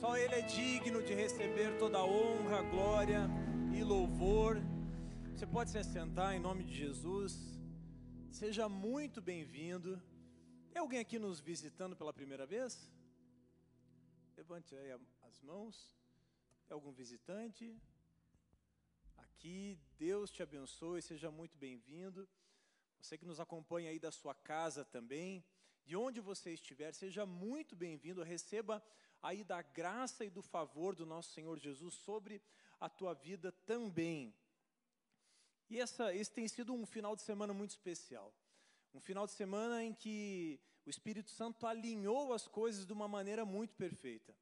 Só Ele é digno de receber toda honra, glória e louvor. Você pode se assentar em nome de Jesus. Seja muito bem-vindo. Tem alguém aqui nos visitando pela primeira vez? Levante aí as mãos. Tem algum visitante? Aqui, Deus te abençoe, seja muito bem-vindo. Você que nos acompanha aí da sua casa também, de onde você estiver, seja muito bem-vindo, receba aí da graça e do favor do nosso Senhor Jesus sobre a tua vida também. E essa, esse tem sido um final de semana muito especial. Um final de semana em que o Espírito Santo alinhou as coisas de uma maneira muito perfeita.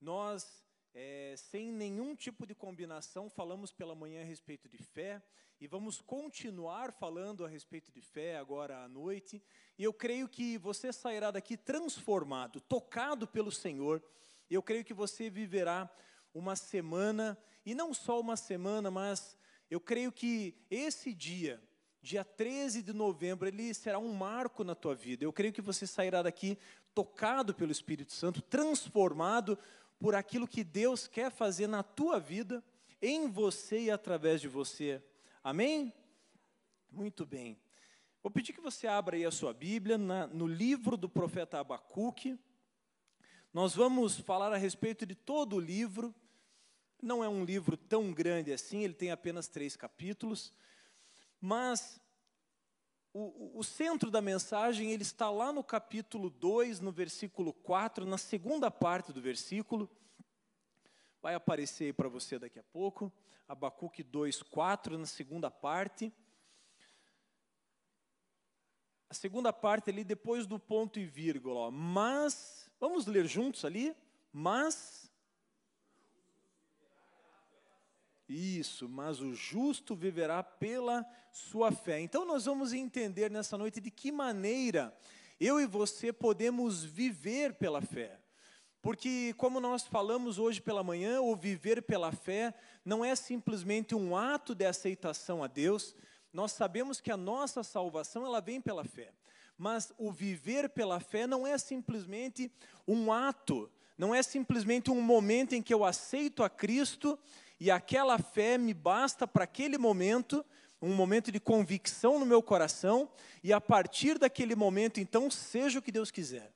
Nós, é, sem nenhum tipo de combinação, falamos pela manhã a respeito de fé e vamos continuar falando a respeito de fé agora à noite. E eu creio que você sairá daqui transformado, tocado pelo Senhor. Eu creio que você viverá uma semana, e não só uma semana, mas eu creio que esse dia, dia 13 de novembro, ele será um marco na tua vida. Eu creio que você sairá daqui tocado pelo Espírito Santo, transformado por aquilo que Deus quer fazer na tua vida, em você e através de você. Amém? Muito bem. Vou pedir que você abra aí a sua Bíblia na, no livro do profeta Abacuque. Nós vamos falar a respeito de todo o livro. Não é um livro tão grande assim, ele tem apenas três capítulos. Mas o, o, centro da mensagem ele está lá no capítulo 2, no versículo 4, na segunda parte do versículo. Vai aparecer aí para você daqui a pouco. Abacuque 2:4 na segunda parte. A segunda parte ali depois do ponto e vírgula, ó. mas vamos ler juntos ali? Mas Isso, mas o justo viverá pela sua fé. Então nós vamos entender nessa noite de que maneira eu e você podemos viver pela fé. Porque, como nós falamos hoje pela manhã, o viver pela fé não é simplesmente um ato de aceitação a Deus. Nós sabemos que a nossa salvação ela vem pela fé. Mas o viver pela fé não é simplesmente um ato, não é simplesmente um momento em que eu aceito a Cristo e aquela fé me basta para aquele momento, um momento de convicção no meu coração, e a partir daquele momento, então, seja o que Deus quiser.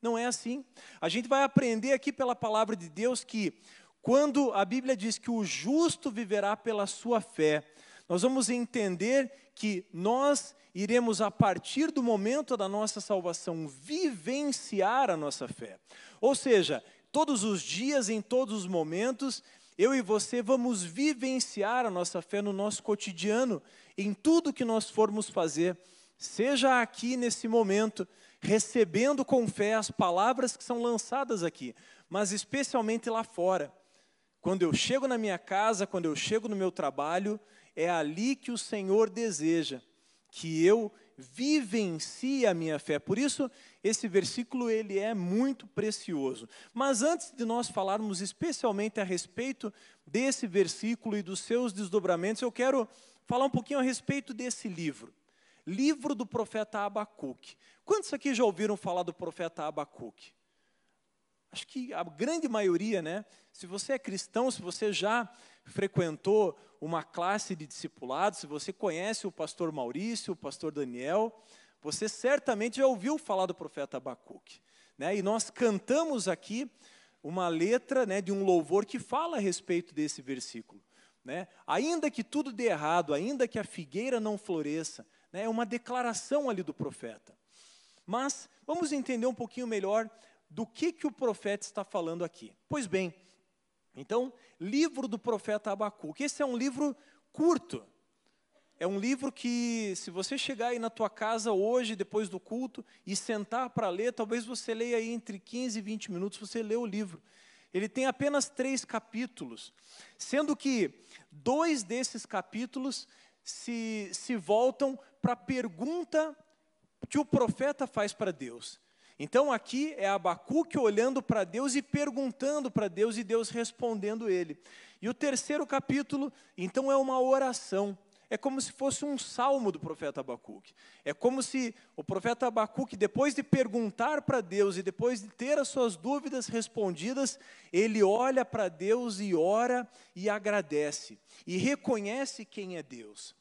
Não é assim. A gente vai aprender aqui pela palavra de Deus que, quando a Bíblia diz que o justo viverá pela sua fé, nós vamos entender que nós iremos, a partir do momento da nossa salvação, vivenciar a nossa fé. Ou seja, todos os dias, em todos os momentos, eu e você vamos vivenciar a nossa fé no nosso cotidiano, em tudo que nós formos fazer, seja aqui nesse momento, recebendo com fé as palavras que são lançadas aqui, mas especialmente lá fora. Quando eu chego na minha casa, quando eu chego no meu trabalho, é ali que o Senhor deseja que eu vivencie a minha fé. Por isso, esse versículo ele é muito precioso. Mas antes de nós falarmos especialmente a respeito desse versículo e dos seus desdobramentos, eu quero falar um pouquinho a respeito desse livro. Livro do profeta Abacuque. Quantos aqui já ouviram falar do profeta Abacuque? Acho que a grande maioria, né? Se você é cristão, se você já frequentou uma classe de discipulados, se você conhece o pastor Maurício, o pastor Daniel, você certamente já ouviu falar do profeta Abacuque. Né? E nós cantamos aqui uma letra né, de um louvor que fala a respeito desse versículo. Né? Ainda que tudo dê errado, ainda que a figueira não floresça, né, é uma declaração ali do profeta. Mas vamos entender um pouquinho melhor do que, que o profeta está falando aqui. Pois bem, então, livro do profeta Abacuque. Esse é um livro curto. É um livro que, se você chegar aí na tua casa hoje, depois do culto, e sentar para ler, talvez você leia aí entre 15 e 20 minutos, você lê o livro. Ele tem apenas três capítulos, sendo que dois desses capítulos se, se voltam para a pergunta que o profeta faz para Deus. Então aqui é Abacuque olhando para Deus e perguntando para Deus e Deus respondendo ele. E o terceiro capítulo, então, é uma oração. É como se fosse um salmo do profeta Abacuque. É como se o profeta Abacuque, depois de perguntar para Deus e depois de ter as suas dúvidas respondidas, ele olha para Deus e ora e agradece, e reconhece quem é Deus.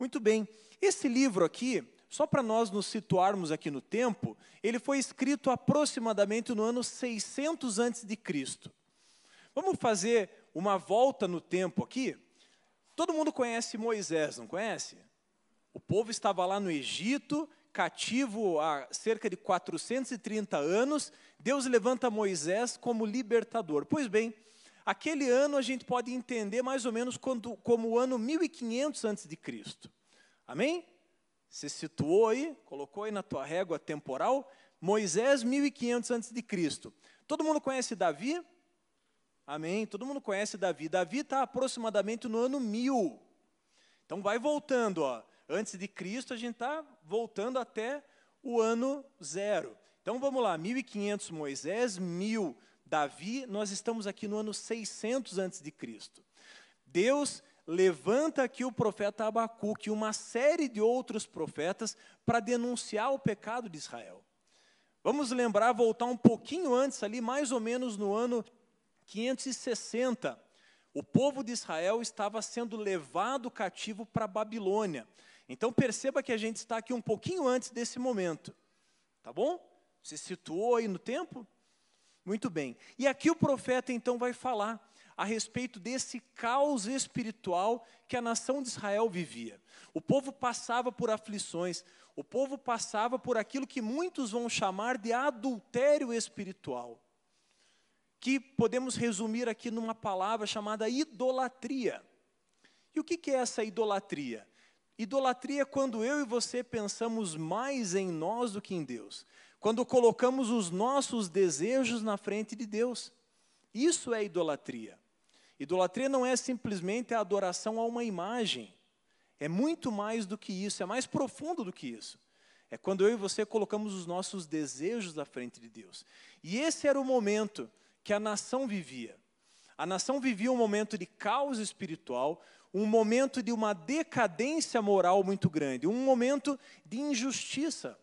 Muito bem, esse livro aqui, só para nós nos situarmos aqui no tempo, ele foi escrito aproximadamente no ano 600 antes de Cristo. Vamos fazer uma volta no tempo aqui? Todo mundo conhece Moisés, não conhece? O povo estava lá no Egito, cativo há cerca de 430 anos. Deus levanta Moisés como libertador. Pois bem, aquele ano a gente pode entender mais ou menos como, como o ano 1500 antes de Cristo. Amém? Você situou aí, colocou aí na tua régua temporal, Moisés 1500 antes de Cristo. Todo mundo conhece Davi? Amém? Todo mundo conhece Davi. Davi está aproximadamente no ano mil. Então vai voltando, ó. Antes de Cristo, a gente está voltando até o ano zero. Então vamos lá, 1500 Moisés, 1000 Davi, nós estamos aqui no ano 600 antes de Cristo. Deus levanta aqui o profeta Abacuque e uma série de outros profetas para denunciar o pecado de Israel. Vamos lembrar, voltar um pouquinho antes ali, mais ou menos no ano 560, o povo de Israel estava sendo levado cativo para a Babilônia. Então perceba que a gente está aqui um pouquinho antes desse momento. Tá bom? Se situou aí no tempo? Muito bem. E aqui o profeta então vai falar a respeito desse caos espiritual que a nação de Israel vivia. O povo passava por aflições, o povo passava por aquilo que muitos vão chamar de adultério espiritual que podemos resumir aqui numa palavra chamada idolatria. E o que é essa idolatria? Idolatria é quando eu e você pensamos mais em nós do que em Deus. Quando colocamos os nossos desejos na frente de Deus. Isso é idolatria. Idolatria não é simplesmente a adoração a uma imagem. É muito mais do que isso, é mais profundo do que isso. É quando eu e você colocamos os nossos desejos na frente de Deus. E esse era o momento que a nação vivia. A nação vivia um momento de caos espiritual, um momento de uma decadência moral muito grande, um momento de injustiça.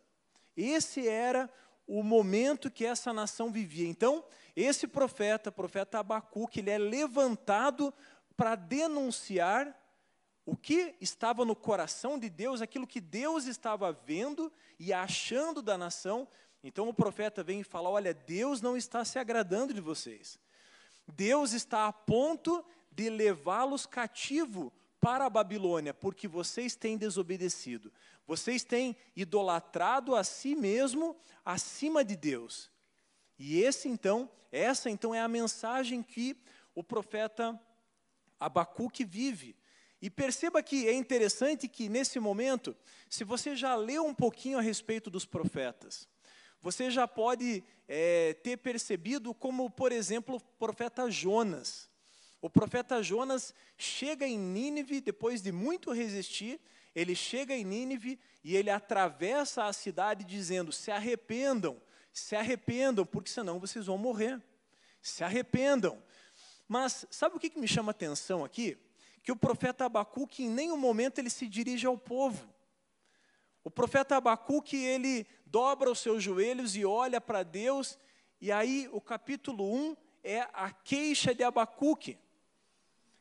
Esse era o momento que essa nação vivia. Então, esse profeta, profeta Abacuque, ele é levantado para denunciar o que estava no coração de Deus, aquilo que Deus estava vendo e achando da nação, então o profeta vem e fala: Olha, Deus não está se agradando de vocês. Deus está a ponto de levá-los cativo para a Babilônia, porque vocês têm desobedecido. Vocês têm idolatrado a si mesmo acima de Deus. E esse então, essa então é a mensagem que o profeta Abacuque vive. E perceba que é interessante que nesse momento, se você já leu um pouquinho a respeito dos profetas, você já pode é, ter percebido como, por exemplo, o profeta Jonas. O profeta Jonas chega em Nínive, depois de muito resistir, ele chega em Nínive e ele atravessa a cidade dizendo: se arrependam, se arrependam, porque senão vocês vão morrer. Se arrependam. Mas sabe o que, que me chama a atenção aqui? Que o profeta Abacuque, em nenhum momento, ele se dirige ao povo. O profeta Abacuque, ele dobra os seus joelhos e olha para Deus, e aí o capítulo 1 é a queixa de Abacuque.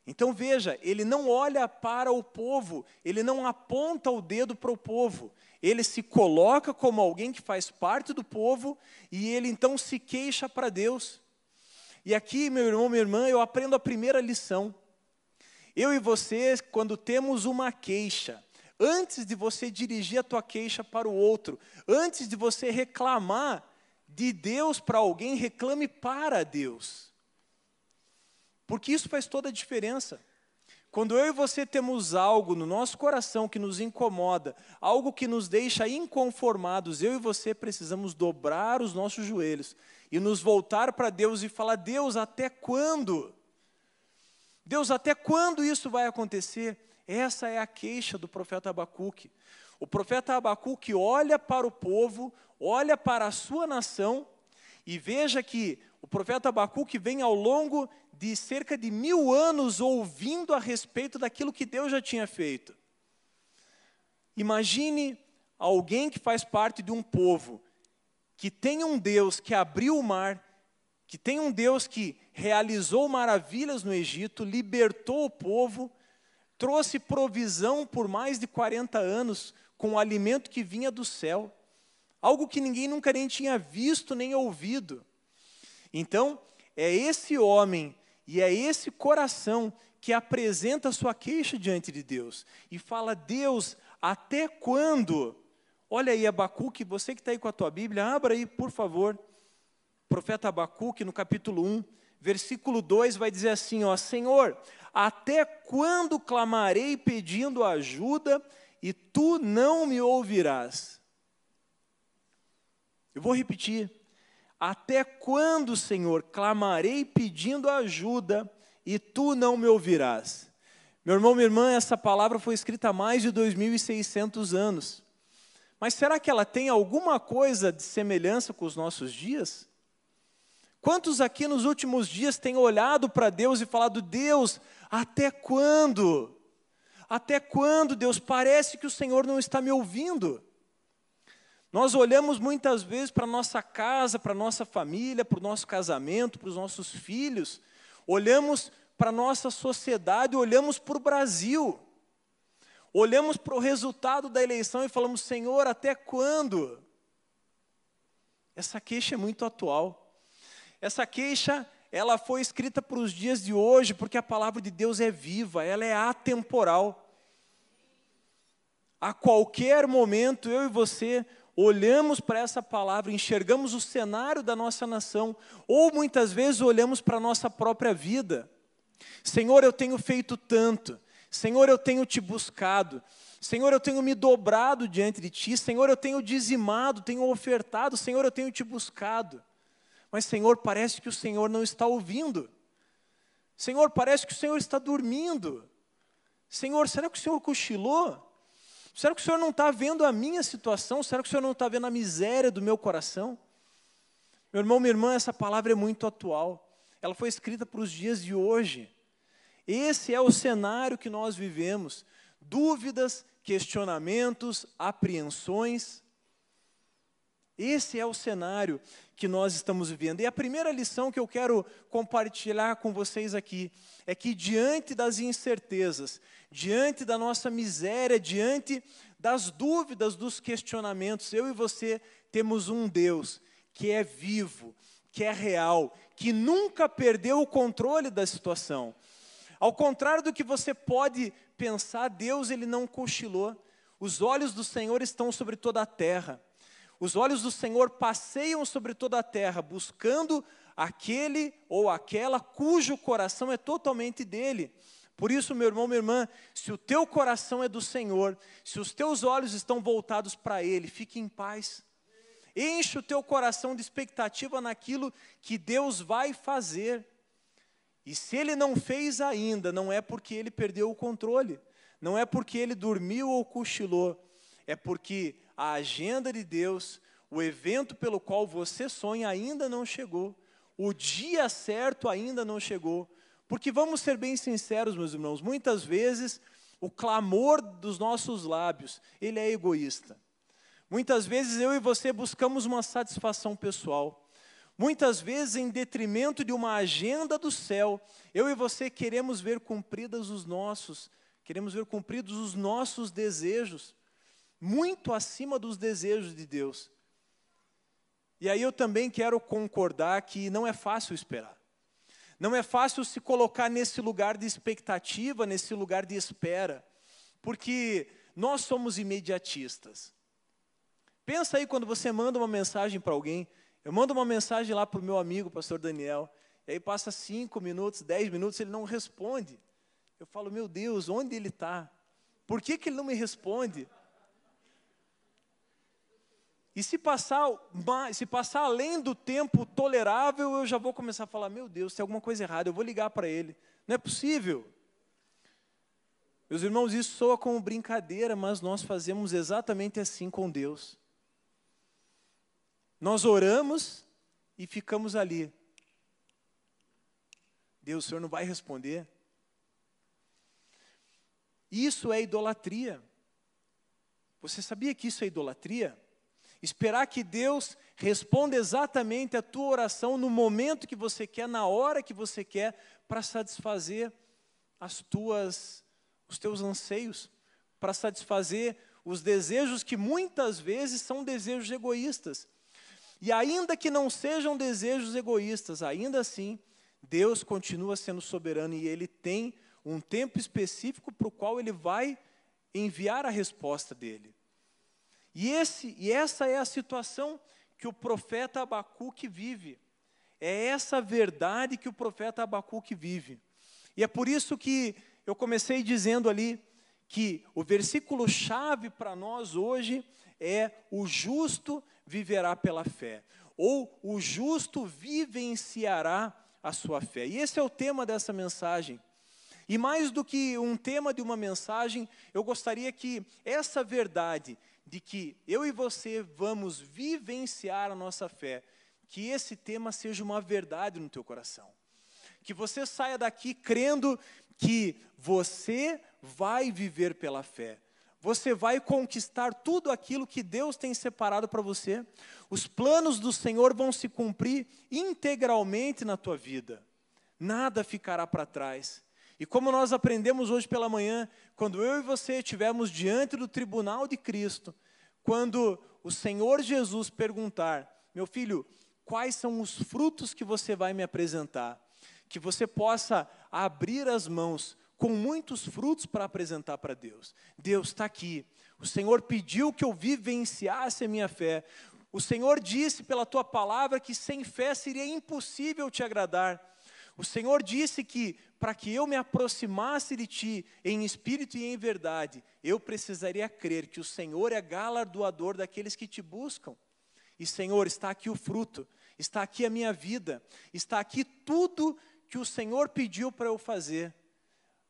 Então veja, ele não olha para o povo, ele não aponta o dedo para o povo, ele se coloca como alguém que faz parte do povo e ele então se queixa para Deus. E aqui, meu irmão, minha irmã, eu aprendo a primeira lição. Eu e você, quando temos uma queixa, antes de você dirigir a tua queixa para o outro, antes de você reclamar de Deus para alguém, reclame para Deus. Porque isso faz toda a diferença. Quando eu e você temos algo no nosso coração que nos incomoda, algo que nos deixa inconformados, eu e você precisamos dobrar os nossos joelhos e nos voltar para Deus e falar: Deus, até quando? Deus, até quando isso vai acontecer? Essa é a queixa do profeta Abacuque. O profeta Abacuque olha para o povo, olha para a sua nação, e veja que o profeta Abacuque vem ao longo de cerca de mil anos ouvindo a respeito daquilo que Deus já tinha feito. Imagine alguém que faz parte de um povo que tem um Deus que abriu o mar, que tem um Deus que realizou maravilhas no Egito, libertou o povo, trouxe provisão por mais de 40 anos com o alimento que vinha do céu, algo que ninguém nunca nem tinha visto nem ouvido. Então, é esse homem e é esse coração que apresenta sua queixa diante de Deus e fala: Deus, até quando? Olha aí, Abacuque, você que está aí com a tua Bíblia, abra aí, por favor. Profeta Abacuque, no capítulo 1, versículo 2, vai dizer assim: ó, Senhor, até quando clamarei pedindo ajuda e tu não me ouvirás? Eu vou repetir. Até quando, Senhor, clamarei pedindo ajuda e tu não me ouvirás? Meu irmão, minha irmã, essa palavra foi escrita há mais de 2.600 anos. Mas será que ela tem alguma coisa de semelhança com os nossos dias? Quantos aqui nos últimos dias têm olhado para Deus e falado: Deus, até quando? Até quando, Deus? Parece que o Senhor não está me ouvindo. Nós olhamos muitas vezes para a nossa casa, para a nossa família, para o nosso casamento, para os nossos filhos, olhamos para a nossa sociedade, olhamos para o Brasil, olhamos para o resultado da eleição e falamos: Senhor, até quando? Essa queixa é muito atual. Essa queixa, ela foi escrita para os dias de hoje, porque a palavra de Deus é viva, ela é atemporal. A qualquer momento, eu e você olhamos para essa palavra, enxergamos o cenário da nossa nação, ou muitas vezes olhamos para a nossa própria vida. Senhor, eu tenho feito tanto. Senhor, eu tenho te buscado. Senhor, eu tenho me dobrado diante de ti. Senhor, eu tenho dizimado, tenho ofertado. Senhor, eu tenho te buscado. Mas, Senhor, parece que o Senhor não está ouvindo. Senhor, parece que o Senhor está dormindo. Senhor, será que o Senhor cochilou? Será que o Senhor não está vendo a minha situação? Será que o Senhor não está vendo a miséria do meu coração? Meu irmão, minha irmã, essa palavra é muito atual. Ela foi escrita para os dias de hoje. Esse é o cenário que nós vivemos. Dúvidas, questionamentos, apreensões. Esse é o cenário que nós estamos vivendo. E a primeira lição que eu quero compartilhar com vocês aqui é que, diante das incertezas, diante da nossa miséria, diante das dúvidas, dos questionamentos, eu e você temos um Deus que é vivo, que é real, que nunca perdeu o controle da situação. Ao contrário do que você pode pensar, Deus ele não cochilou. Os olhos do Senhor estão sobre toda a terra. Os olhos do Senhor passeiam sobre toda a terra, buscando aquele ou aquela cujo coração é totalmente dele. Por isso, meu irmão, minha irmã, se o teu coração é do Senhor, se os teus olhos estão voltados para Ele, fique em paz. Enche o teu coração de expectativa naquilo que Deus vai fazer. E se Ele não fez ainda, não é porque Ele perdeu o controle, não é porque Ele dormiu ou cochilou, é porque a agenda de Deus, o evento pelo qual você sonha ainda não chegou, o dia certo ainda não chegou. Porque vamos ser bem sinceros, meus irmãos, muitas vezes o clamor dos nossos lábios, ele é egoísta. Muitas vezes eu e você buscamos uma satisfação pessoal. Muitas vezes, em detrimento de uma agenda do céu, eu e você queremos ver cumpridos os nossos, queremos ver cumpridos os nossos desejos muito acima dos desejos de Deus. E aí eu também quero concordar que não é fácil esperar. Não é fácil se colocar nesse lugar de expectativa, nesse lugar de espera, porque nós somos imediatistas. Pensa aí quando você manda uma mensagem para alguém. Eu mando uma mensagem lá para o meu amigo, pastor Daniel, e aí passa cinco minutos, dez minutos, ele não responde. Eu falo, meu Deus, onde ele está? Por que, que ele não me responde? E se passar, se passar além do tempo tolerável, eu já vou começar a falar: meu Deus, tem alguma coisa errada, eu vou ligar para ele. Não é possível. Meus irmãos, isso soa como brincadeira, mas nós fazemos exatamente assim com Deus. Nós oramos e ficamos ali. Deus, o Senhor não vai responder. Isso é idolatria. Você sabia que isso é idolatria? Esperar que Deus responda exatamente a tua oração no momento que você quer, na hora que você quer, para satisfazer as tuas os teus anseios, para satisfazer os desejos que muitas vezes são desejos egoístas. E ainda que não sejam desejos egoístas, ainda assim, Deus continua sendo soberano e Ele tem um tempo específico para o qual Ele vai enviar a resposta dele. E, esse, e essa é a situação que o profeta Abacuque vive. É essa verdade que o profeta Abacuque vive. E é por isso que eu comecei dizendo ali que o versículo chave para nós hoje é o justo viverá pela fé, ou o justo vivenciará a sua fé. E esse é o tema dessa mensagem. E mais do que um tema de uma mensagem, eu gostaria que essa verdade de que eu e você vamos vivenciar a nossa fé, que esse tema seja uma verdade no teu coração. Que você saia daqui crendo que você vai viver pela fé. Você vai conquistar tudo aquilo que Deus tem separado para você. Os planos do Senhor vão se cumprir integralmente na tua vida. Nada ficará para trás. E como nós aprendemos hoje pela manhã, quando eu e você estivermos diante do tribunal de Cristo, quando o Senhor Jesus perguntar: Meu filho, quais são os frutos que você vai me apresentar? Que você possa abrir as mãos com muitos frutos para apresentar para Deus. Deus está aqui. O Senhor pediu que eu vivenciasse a minha fé. O Senhor disse pela tua palavra que sem fé seria impossível te agradar. O Senhor disse que para que eu me aproximasse de ti em espírito e em verdade, eu precisaria crer que o Senhor é galardoador daqueles que te buscam. E Senhor, está aqui o fruto, está aqui a minha vida, está aqui tudo que o Senhor pediu para eu fazer.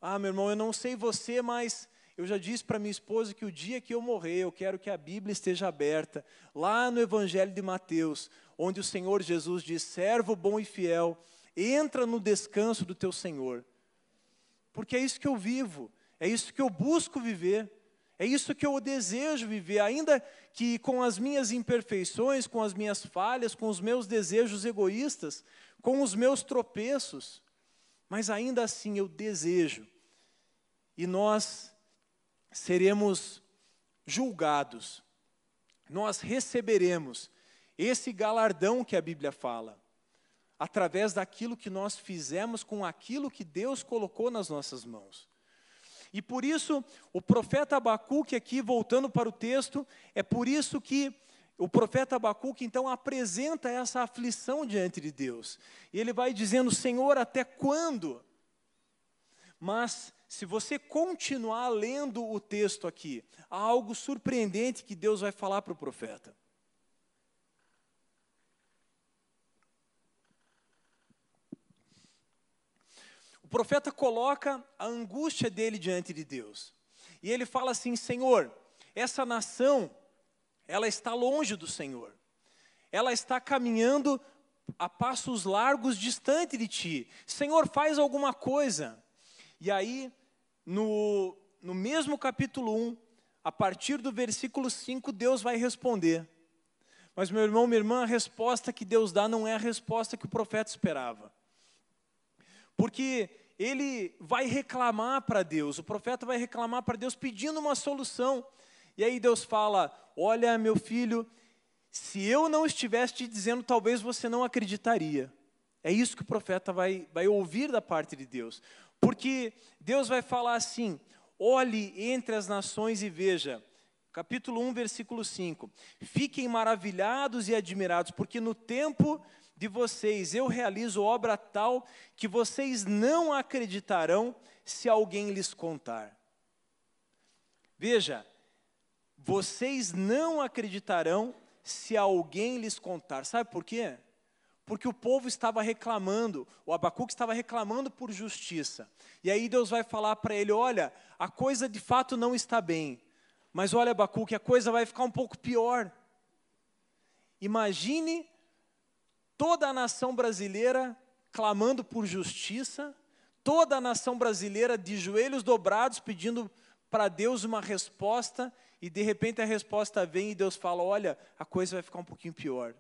Ah, meu irmão, eu não sei você, mas eu já disse para minha esposa que o dia que eu morrer, eu quero que a Bíblia esteja aberta, lá no Evangelho de Mateus, onde o Senhor Jesus diz: servo bom e fiel, entra no descanso do teu Senhor. Porque é isso que eu vivo, é isso que eu busco viver, é isso que eu desejo viver, ainda que com as minhas imperfeições, com as minhas falhas, com os meus desejos egoístas, com os meus tropeços, mas ainda assim eu desejo, e nós seremos julgados, nós receberemos esse galardão que a Bíblia fala através daquilo que nós fizemos com aquilo que Deus colocou nas nossas mãos. E por isso, o profeta Abacuque, aqui voltando para o texto, é por isso que o profeta Abacuque então apresenta essa aflição diante de Deus. E ele vai dizendo: Senhor, até quando? Mas, se você continuar lendo o texto aqui, há algo surpreendente que Deus vai falar para o profeta. Profeta coloca a angústia dele diante de Deus. E ele fala assim: Senhor, essa nação, ela está longe do Senhor. Ela está caminhando a passos largos distante de ti. Senhor, faz alguma coisa. E aí, no, no mesmo capítulo 1, a partir do versículo 5, Deus vai responder. Mas, meu irmão, minha irmã, a resposta que Deus dá não é a resposta que o profeta esperava. Porque ele vai reclamar para Deus, o profeta vai reclamar para Deus pedindo uma solução. E aí Deus fala: Olha, meu filho, se eu não estivesse te dizendo, talvez você não acreditaria. É isso que o profeta vai, vai ouvir da parte de Deus. Porque Deus vai falar assim: olhe entre as nações e veja. Capítulo 1, versículo 5. Fiquem maravilhados e admirados, porque no tempo de vocês eu realizo obra tal que vocês não acreditarão se alguém lhes contar. Veja, vocês não acreditarão se alguém lhes contar. Sabe por quê? Porque o povo estava reclamando, o Abacuque estava reclamando por justiça. E aí Deus vai falar para ele: olha, a coisa de fato não está bem. Mas olha, Abacuque, a coisa vai ficar um pouco pior. Imagine toda a nação brasileira clamando por justiça, toda a nação brasileira de joelhos dobrados pedindo para Deus uma resposta e de repente a resposta vem e Deus fala: Olha, a coisa vai ficar um pouquinho pior.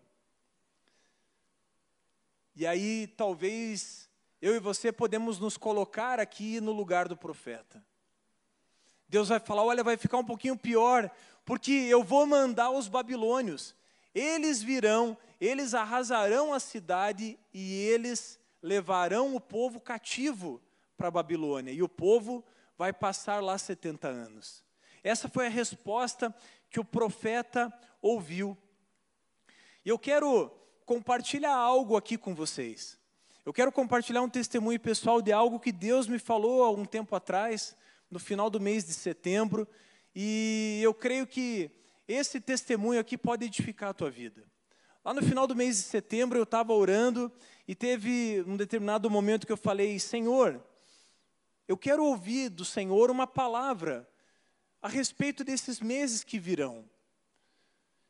E aí talvez eu e você podemos nos colocar aqui no lugar do profeta. Deus vai falar: Olha, vai ficar um pouquinho pior, porque eu vou mandar os babilônios. Eles virão, eles arrasarão a cidade e eles levarão o povo cativo para a Babilônia. E o povo vai passar lá 70 anos. Essa foi a resposta que o profeta ouviu. E eu quero compartilhar algo aqui com vocês. Eu quero compartilhar um testemunho pessoal de algo que Deus me falou há um tempo atrás, no final do mês de setembro, e eu creio que esse testemunho aqui pode edificar a tua vida. Lá no final do mês de setembro eu estava orando e teve um determinado momento que eu falei: Senhor, eu quero ouvir do Senhor uma palavra a respeito desses meses que virão.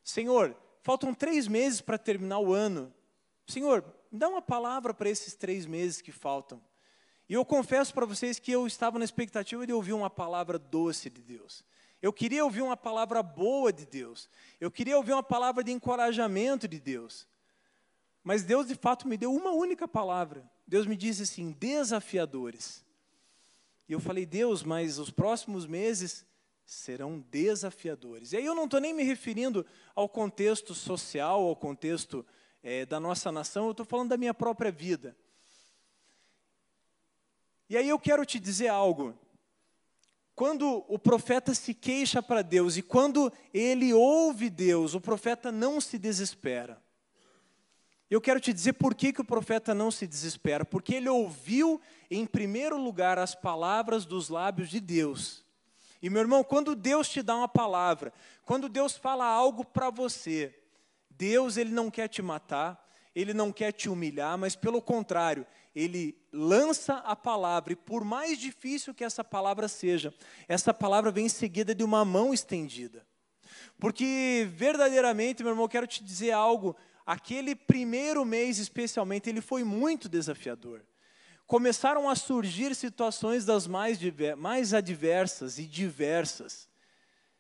Senhor, faltam três meses para terminar o ano. Senhor, me dá uma palavra para esses três meses que faltam. E eu confesso para vocês que eu estava na expectativa de ouvir uma palavra doce de Deus. Eu queria ouvir uma palavra boa de Deus. Eu queria ouvir uma palavra de encorajamento de Deus. Mas Deus de fato me deu uma única palavra. Deus me disse assim: desafiadores. E eu falei, Deus, mas os próximos meses serão desafiadores. E aí eu não estou nem me referindo ao contexto social, ao contexto é, da nossa nação, eu estou falando da minha própria vida. E aí eu quero te dizer algo. Quando o profeta se queixa para Deus e quando ele ouve Deus, o profeta não se desespera. Eu quero te dizer por que, que o profeta não se desespera. Porque ele ouviu, em primeiro lugar, as palavras dos lábios de Deus. E, meu irmão, quando Deus te dá uma palavra, quando Deus fala algo para você, Deus ele não quer te matar, ele não quer te humilhar, mas pelo contrário, ele lança a palavra, e por mais difícil que essa palavra seja, essa palavra vem seguida de uma mão estendida. Porque verdadeiramente, meu irmão, quero te dizer algo aquele primeiro mês especialmente, ele foi muito desafiador. Começaram a surgir situações das mais, mais adversas e diversas,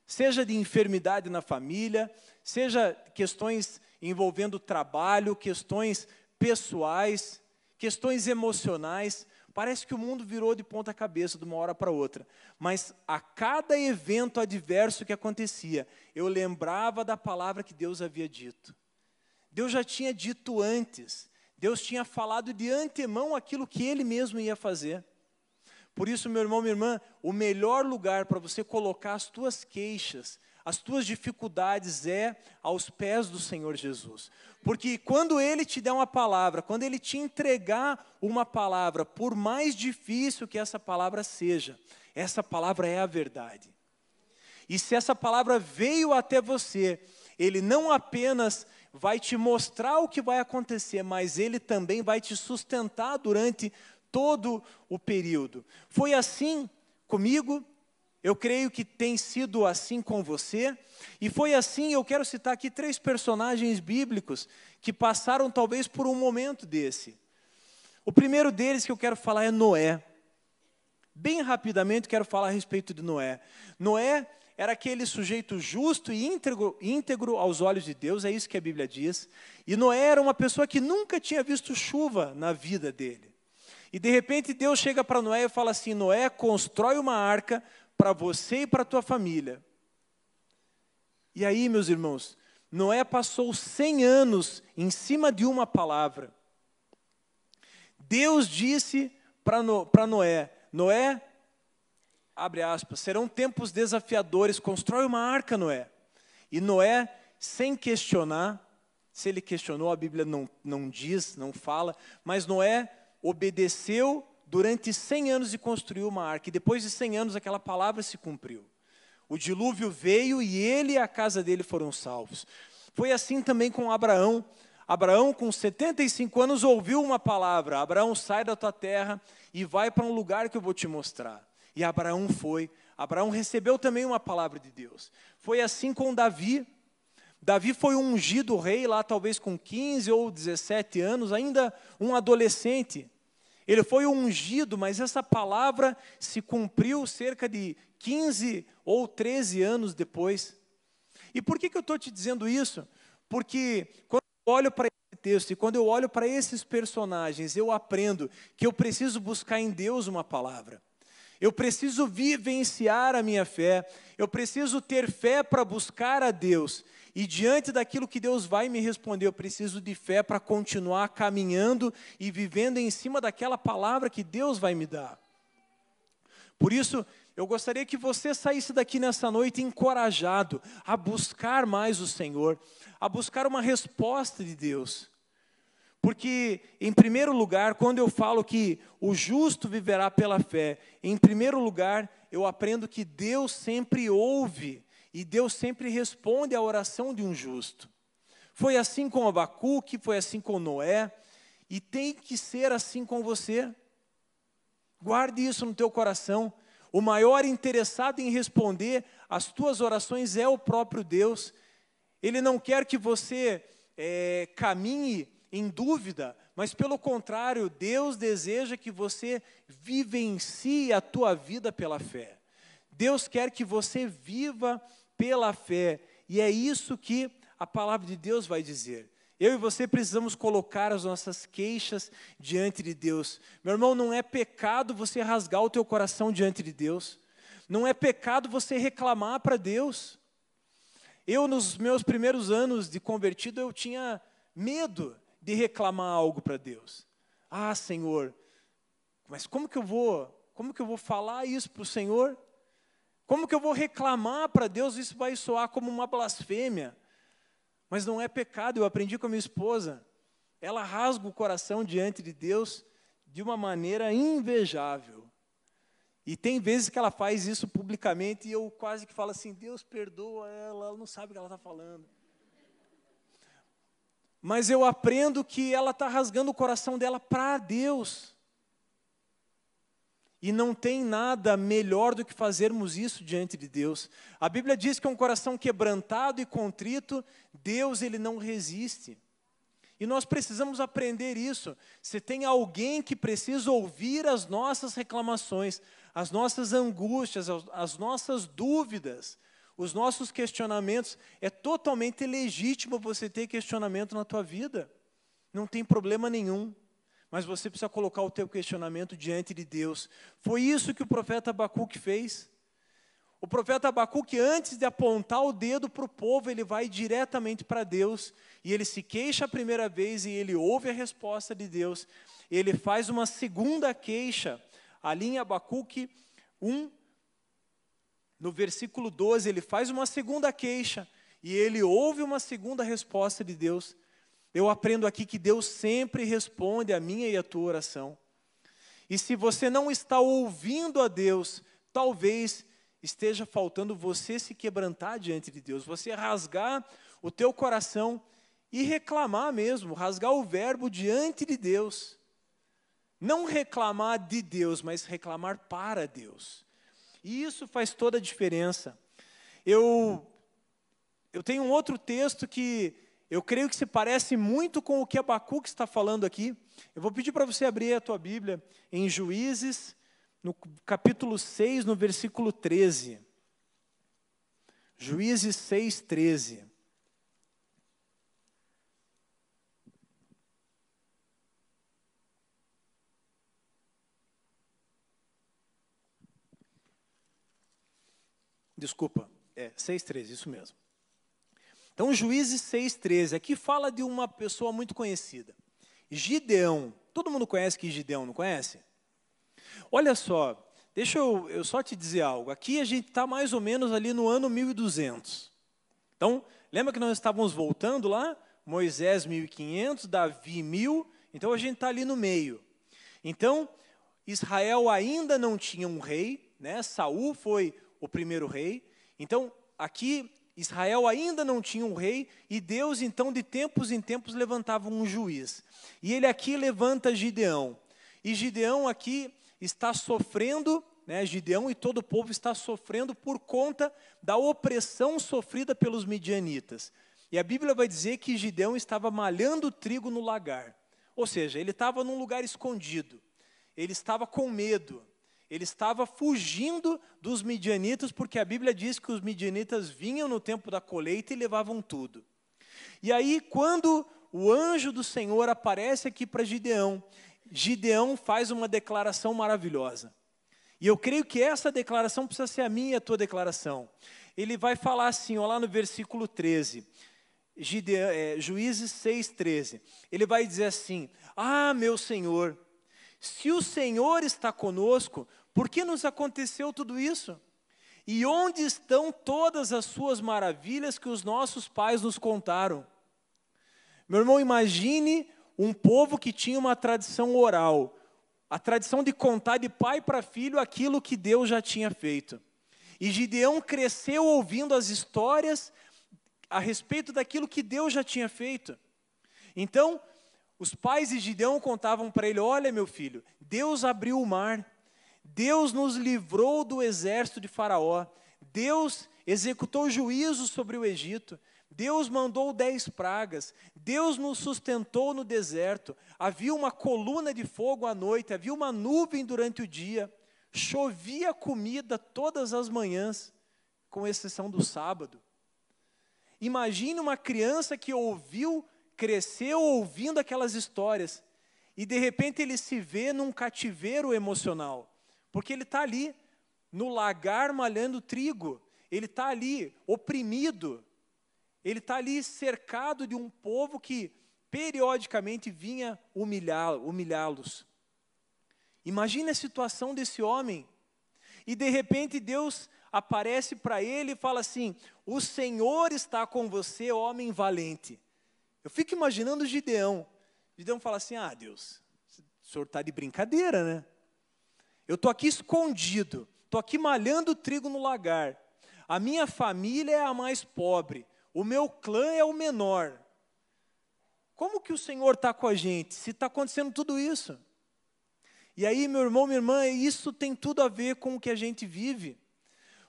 seja de enfermidade na família, seja questões envolvendo trabalho, questões pessoais, questões emocionais. Parece que o mundo virou de ponta cabeça de uma hora para outra. Mas a cada evento adverso que acontecia, eu lembrava da palavra que Deus havia dito. Deus já tinha dito antes, Deus tinha falado de antemão aquilo que Ele mesmo ia fazer. Por isso, meu irmão, minha irmã, o melhor lugar para você colocar as tuas queixas, as tuas dificuldades é aos pés do Senhor Jesus. Porque quando Ele te der uma palavra, quando Ele te entregar uma palavra, por mais difícil que essa palavra seja, essa palavra é a verdade. E se essa palavra veio até você, Ele não apenas vai te mostrar o que vai acontecer, mas ele também vai te sustentar durante todo o período. Foi assim comigo, eu creio que tem sido assim com você, e foi assim, eu quero citar aqui três personagens bíblicos que passaram talvez por um momento desse. O primeiro deles que eu quero falar é Noé. Bem rapidamente quero falar a respeito de Noé. Noé era aquele sujeito justo e íntegro, íntegro aos olhos de Deus, é isso que a Bíblia diz. E Noé era uma pessoa que nunca tinha visto chuva na vida dele. E de repente Deus chega para Noé e fala assim: Noé, constrói uma arca para você e para a tua família. E aí, meus irmãos, Noé passou 100 anos em cima de uma palavra. Deus disse para Noé: Noé, abre aspas, serão tempos desafiadores, constrói uma arca, Noé. E Noé, sem questionar, se ele questionou, a Bíblia não, não diz, não fala, mas Noé obedeceu durante 100 anos e construiu uma arca. E depois de 100 anos aquela palavra se cumpriu. O dilúvio veio e ele e a casa dele foram salvos. Foi assim também com Abraão. Abraão, com 75 anos, ouviu uma palavra: Abraão, sai da tua terra e vai para um lugar que eu vou te mostrar. E Abraão foi. Abraão recebeu também uma palavra de Deus. Foi assim com Davi. Davi foi ungido rei lá, talvez com 15 ou 17 anos, ainda um adolescente. Ele foi ungido, mas essa palavra se cumpriu cerca de 15 ou 13 anos depois. E por que, que eu estou te dizendo isso? Porque quando eu olho para esse texto e quando eu olho para esses personagens, eu aprendo que eu preciso buscar em Deus uma palavra. Eu preciso vivenciar a minha fé, eu preciso ter fé para buscar a Deus. E diante daquilo que Deus vai me responder, eu preciso de fé para continuar caminhando e vivendo em cima daquela palavra que Deus vai me dar. Por isso, eu gostaria que você saísse daqui nessa noite encorajado a buscar mais o Senhor, a buscar uma resposta de Deus. Porque, em primeiro lugar, quando eu falo que o justo viverá pela fé, em primeiro lugar, eu aprendo que Deus sempre ouve e Deus sempre responde à oração de um justo. Foi assim com Abacuque, foi assim com Noé, e tem que ser assim com você. Guarde isso no teu coração. O maior interessado em responder às tuas orações é o próprio Deus. Ele não quer que você é, caminhe em dúvida, mas pelo contrário, Deus deseja que você vivencie a tua vida pela fé. Deus quer que você viva pela fé, e é isso que a palavra de Deus vai dizer. Eu e você precisamos colocar as nossas queixas diante de Deus. Meu irmão, não é pecado você rasgar o teu coração diante de Deus. Não é pecado você reclamar para Deus. Eu, nos meus primeiros anos de convertido, eu tinha medo de reclamar algo para Deus. Ah, Senhor, mas como que eu vou, como que eu vou falar isso para o Senhor? Como que eu vou reclamar para Deus? Isso vai soar como uma blasfêmia. Mas não é pecado, eu aprendi com a minha esposa. Ela rasga o coração diante de Deus de uma maneira invejável. E tem vezes que ela faz isso publicamente e eu quase que falo assim: Deus perdoa ela, ela não sabe o que ela está falando. Mas eu aprendo que ela está rasgando o coração dela para Deus. E não tem nada melhor do que fazermos isso diante de Deus. A Bíblia diz que um coração quebrantado e contrito, Deus ele não resiste. E nós precisamos aprender isso. Se tem alguém que precisa ouvir as nossas reclamações, as nossas angústias, as nossas dúvidas, os nossos questionamentos, é totalmente legítimo você ter questionamento na tua vida. Não tem problema nenhum mas você precisa colocar o teu questionamento diante de Deus. Foi isso que o profeta Abacuque fez. O profeta Abacuque, antes de apontar o dedo para o povo, ele vai diretamente para Deus, e ele se queixa a primeira vez, e ele ouve a resposta de Deus. Ele faz uma segunda queixa, ali em Abacuque 1, no versículo 12, ele faz uma segunda queixa, e ele ouve uma segunda resposta de Deus. Eu aprendo aqui que Deus sempre responde a minha e a tua oração. E se você não está ouvindo a Deus, talvez esteja faltando você se quebrantar diante de Deus, você rasgar o teu coração e reclamar mesmo, rasgar o verbo diante de Deus. Não reclamar de Deus, mas reclamar para Deus. E isso faz toda a diferença. Eu eu tenho um outro texto que eu creio que se parece muito com o que Abacuque está falando aqui. Eu vou pedir para você abrir a tua Bíblia em Juízes, no capítulo 6, no versículo 13. Juízes 6, 13. Desculpa, é 6,13, isso mesmo. Então, Juízes 6,13, aqui fala de uma pessoa muito conhecida. Gideão. Todo mundo conhece que Gideão, não conhece? Olha só, deixa eu, eu só te dizer algo. Aqui a gente está mais ou menos ali no ano 1200. Então, lembra que nós estávamos voltando lá? Moisés 1500, Davi 1000. Então a gente está ali no meio. Então, Israel ainda não tinha um rei, né? Saul foi o primeiro rei. Então, aqui Israel ainda não tinha um rei e Deus, então, de tempos em tempos, levantava um juiz. E ele aqui levanta Gideão. E Gideão aqui está sofrendo, né, Gideão e todo o povo está sofrendo por conta da opressão sofrida pelos midianitas. E a Bíblia vai dizer que Gideão estava malhando trigo no lagar. Ou seja, ele estava num lugar escondido. ele estava com medo. Ele estava fugindo dos midianitas, porque a Bíblia diz que os midianitas vinham no tempo da colheita e levavam tudo. E aí, quando o anjo do Senhor aparece aqui para Gideão, Gideão faz uma declaração maravilhosa. E eu creio que essa declaração precisa ser a minha e a tua declaração. Ele vai falar assim, ó, lá no versículo 13, Gideão, é, Juízes 6, 13. Ele vai dizer assim: Ah, meu Senhor, se o Senhor está conosco, por que nos aconteceu tudo isso? E onde estão todas as suas maravilhas que os nossos pais nos contaram? Meu irmão, imagine um povo que tinha uma tradição oral, a tradição de contar de pai para filho aquilo que Deus já tinha feito. E Gideão cresceu ouvindo as histórias a respeito daquilo que Deus já tinha feito. Então, os pais de Gideão contavam para ele: Olha, meu filho, Deus abriu o mar, Deus nos livrou do exército de Faraó, Deus executou juízo sobre o Egito, Deus mandou dez pragas, Deus nos sustentou no deserto, havia uma coluna de fogo à noite, havia uma nuvem durante o dia, chovia comida todas as manhãs, com exceção do sábado. Imagine uma criança que ouviu cresceu ouvindo aquelas histórias e de repente ele se vê num cativeiro emocional, porque ele está ali no lagar malhando trigo, ele está ali oprimido, ele está ali cercado de um povo que periodicamente vinha humilhá-los. Imagine a situação desse homem. E de repente Deus aparece para ele e fala assim: O Senhor está com você, homem valente. Eu fico imaginando Gideão. Gideão fala assim: Ah, Deus, o senhor está de brincadeira, né? Eu estou aqui escondido, estou aqui malhando trigo no lagar. A minha família é a mais pobre, o meu clã é o menor. Como que o Senhor está com a gente, se está acontecendo tudo isso? E aí, meu irmão, minha irmã, isso tem tudo a ver com o que a gente vive.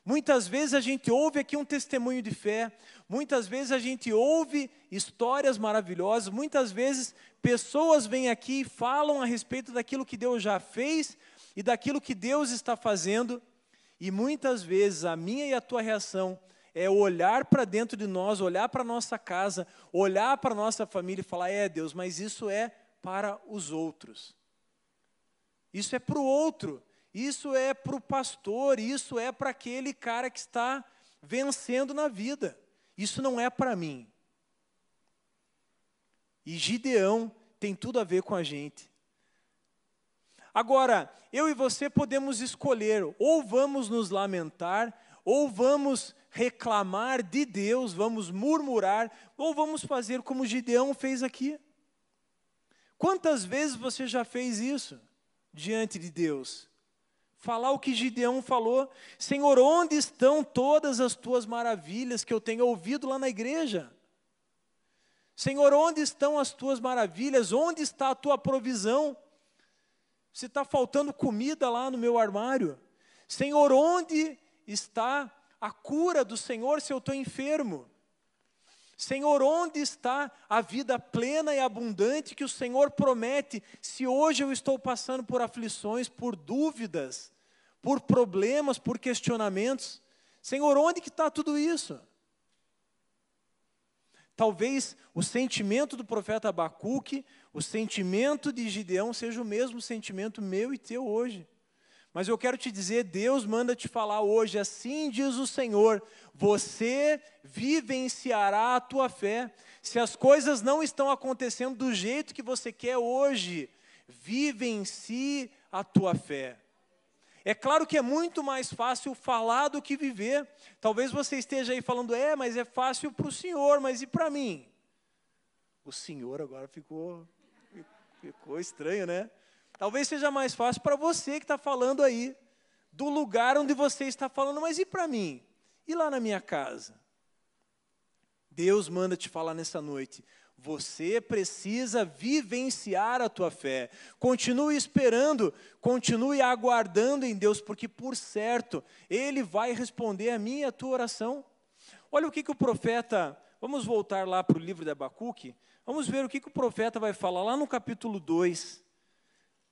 Muitas vezes a gente ouve aqui um testemunho de fé, muitas vezes a gente ouve histórias maravilhosas, muitas vezes pessoas vêm aqui e falam a respeito daquilo que Deus já fez e daquilo que Deus está fazendo, e muitas vezes a minha e a tua reação é olhar para dentro de nós, olhar para nossa casa, olhar para nossa família e falar: é Deus, mas isso é para os outros. Isso é para o outro. Isso é para o pastor, isso é para aquele cara que está vencendo na vida. Isso não é para mim. E Gideão tem tudo a ver com a gente. Agora, eu e você podemos escolher, ou vamos nos lamentar, ou vamos reclamar de Deus, vamos murmurar, ou vamos fazer como Gideão fez aqui. Quantas vezes você já fez isso diante de Deus? Falar o que Gideão falou: Senhor, onde estão todas as tuas maravilhas que eu tenho ouvido lá na igreja? Senhor, onde estão as tuas maravilhas? Onde está a tua provisão? Se está faltando comida lá no meu armário. Senhor, onde está a cura do Senhor se eu estou enfermo? Senhor, onde está a vida plena e abundante que o Senhor promete, se hoje eu estou passando por aflições, por dúvidas, por problemas, por questionamentos. Senhor, onde que está tudo isso? Talvez o sentimento do profeta Abacuque, o sentimento de Gideão seja o mesmo sentimento meu e teu hoje. Mas eu quero te dizer, Deus manda te falar hoje, assim diz o Senhor, você vivenciará a tua fé. Se as coisas não estão acontecendo do jeito que você quer hoje, vivencie a tua fé. É claro que é muito mais fácil falar do que viver. Talvez você esteja aí falando, é, mas é fácil para o senhor, mas e para mim? O senhor agora ficou, ficou estranho, né? Talvez seja mais fácil para você que está falando aí, do lugar onde você está falando, mas e para mim? E lá na minha casa? Deus manda te falar nessa noite. Você precisa vivenciar a tua fé. Continue esperando, continue aguardando em Deus, porque por certo, Ele vai responder a minha e a tua oração. Olha o que, que o profeta, vamos voltar lá para o livro de Abacuque, vamos ver o que, que o profeta vai falar lá no capítulo 2.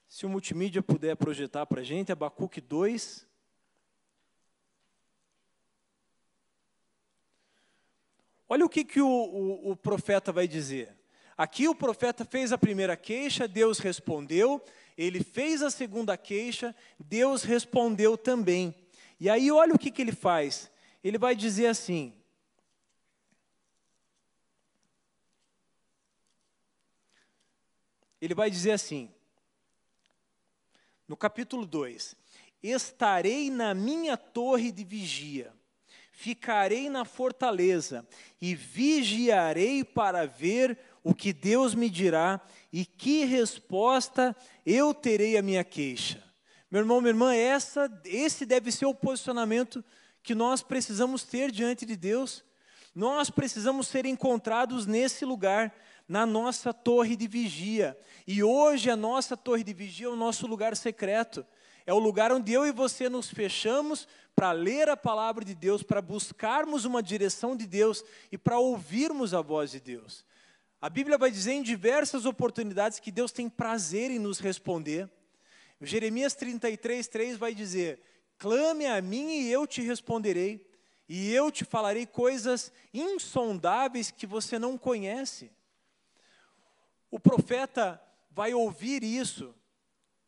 Se o multimídia puder projetar para a gente, Abacuque 2. Olha o que, que o, o, o profeta vai dizer. Aqui o profeta fez a primeira queixa, Deus respondeu. Ele fez a segunda queixa, Deus respondeu também. E aí, olha o que, que ele faz. Ele vai dizer assim: ele vai dizer assim, no capítulo 2: Estarei na minha torre de vigia, ficarei na fortaleza e vigiarei para ver o que Deus me dirá e que resposta eu terei à minha queixa. Meu irmão, minha irmã, essa, esse deve ser o posicionamento que nós precisamos ter diante de Deus. Nós precisamos ser encontrados nesse lugar, na nossa torre de vigia. E hoje a nossa torre de vigia é o nosso lugar secreto. É o lugar onde eu e você nos fechamos para ler a palavra de Deus, para buscarmos uma direção de Deus e para ouvirmos a voz de Deus. A Bíblia vai dizer em diversas oportunidades que Deus tem prazer em nos responder. Jeremias 33, 3 vai dizer: Clame a mim e eu te responderei, e eu te falarei coisas insondáveis que você não conhece. O profeta vai ouvir isso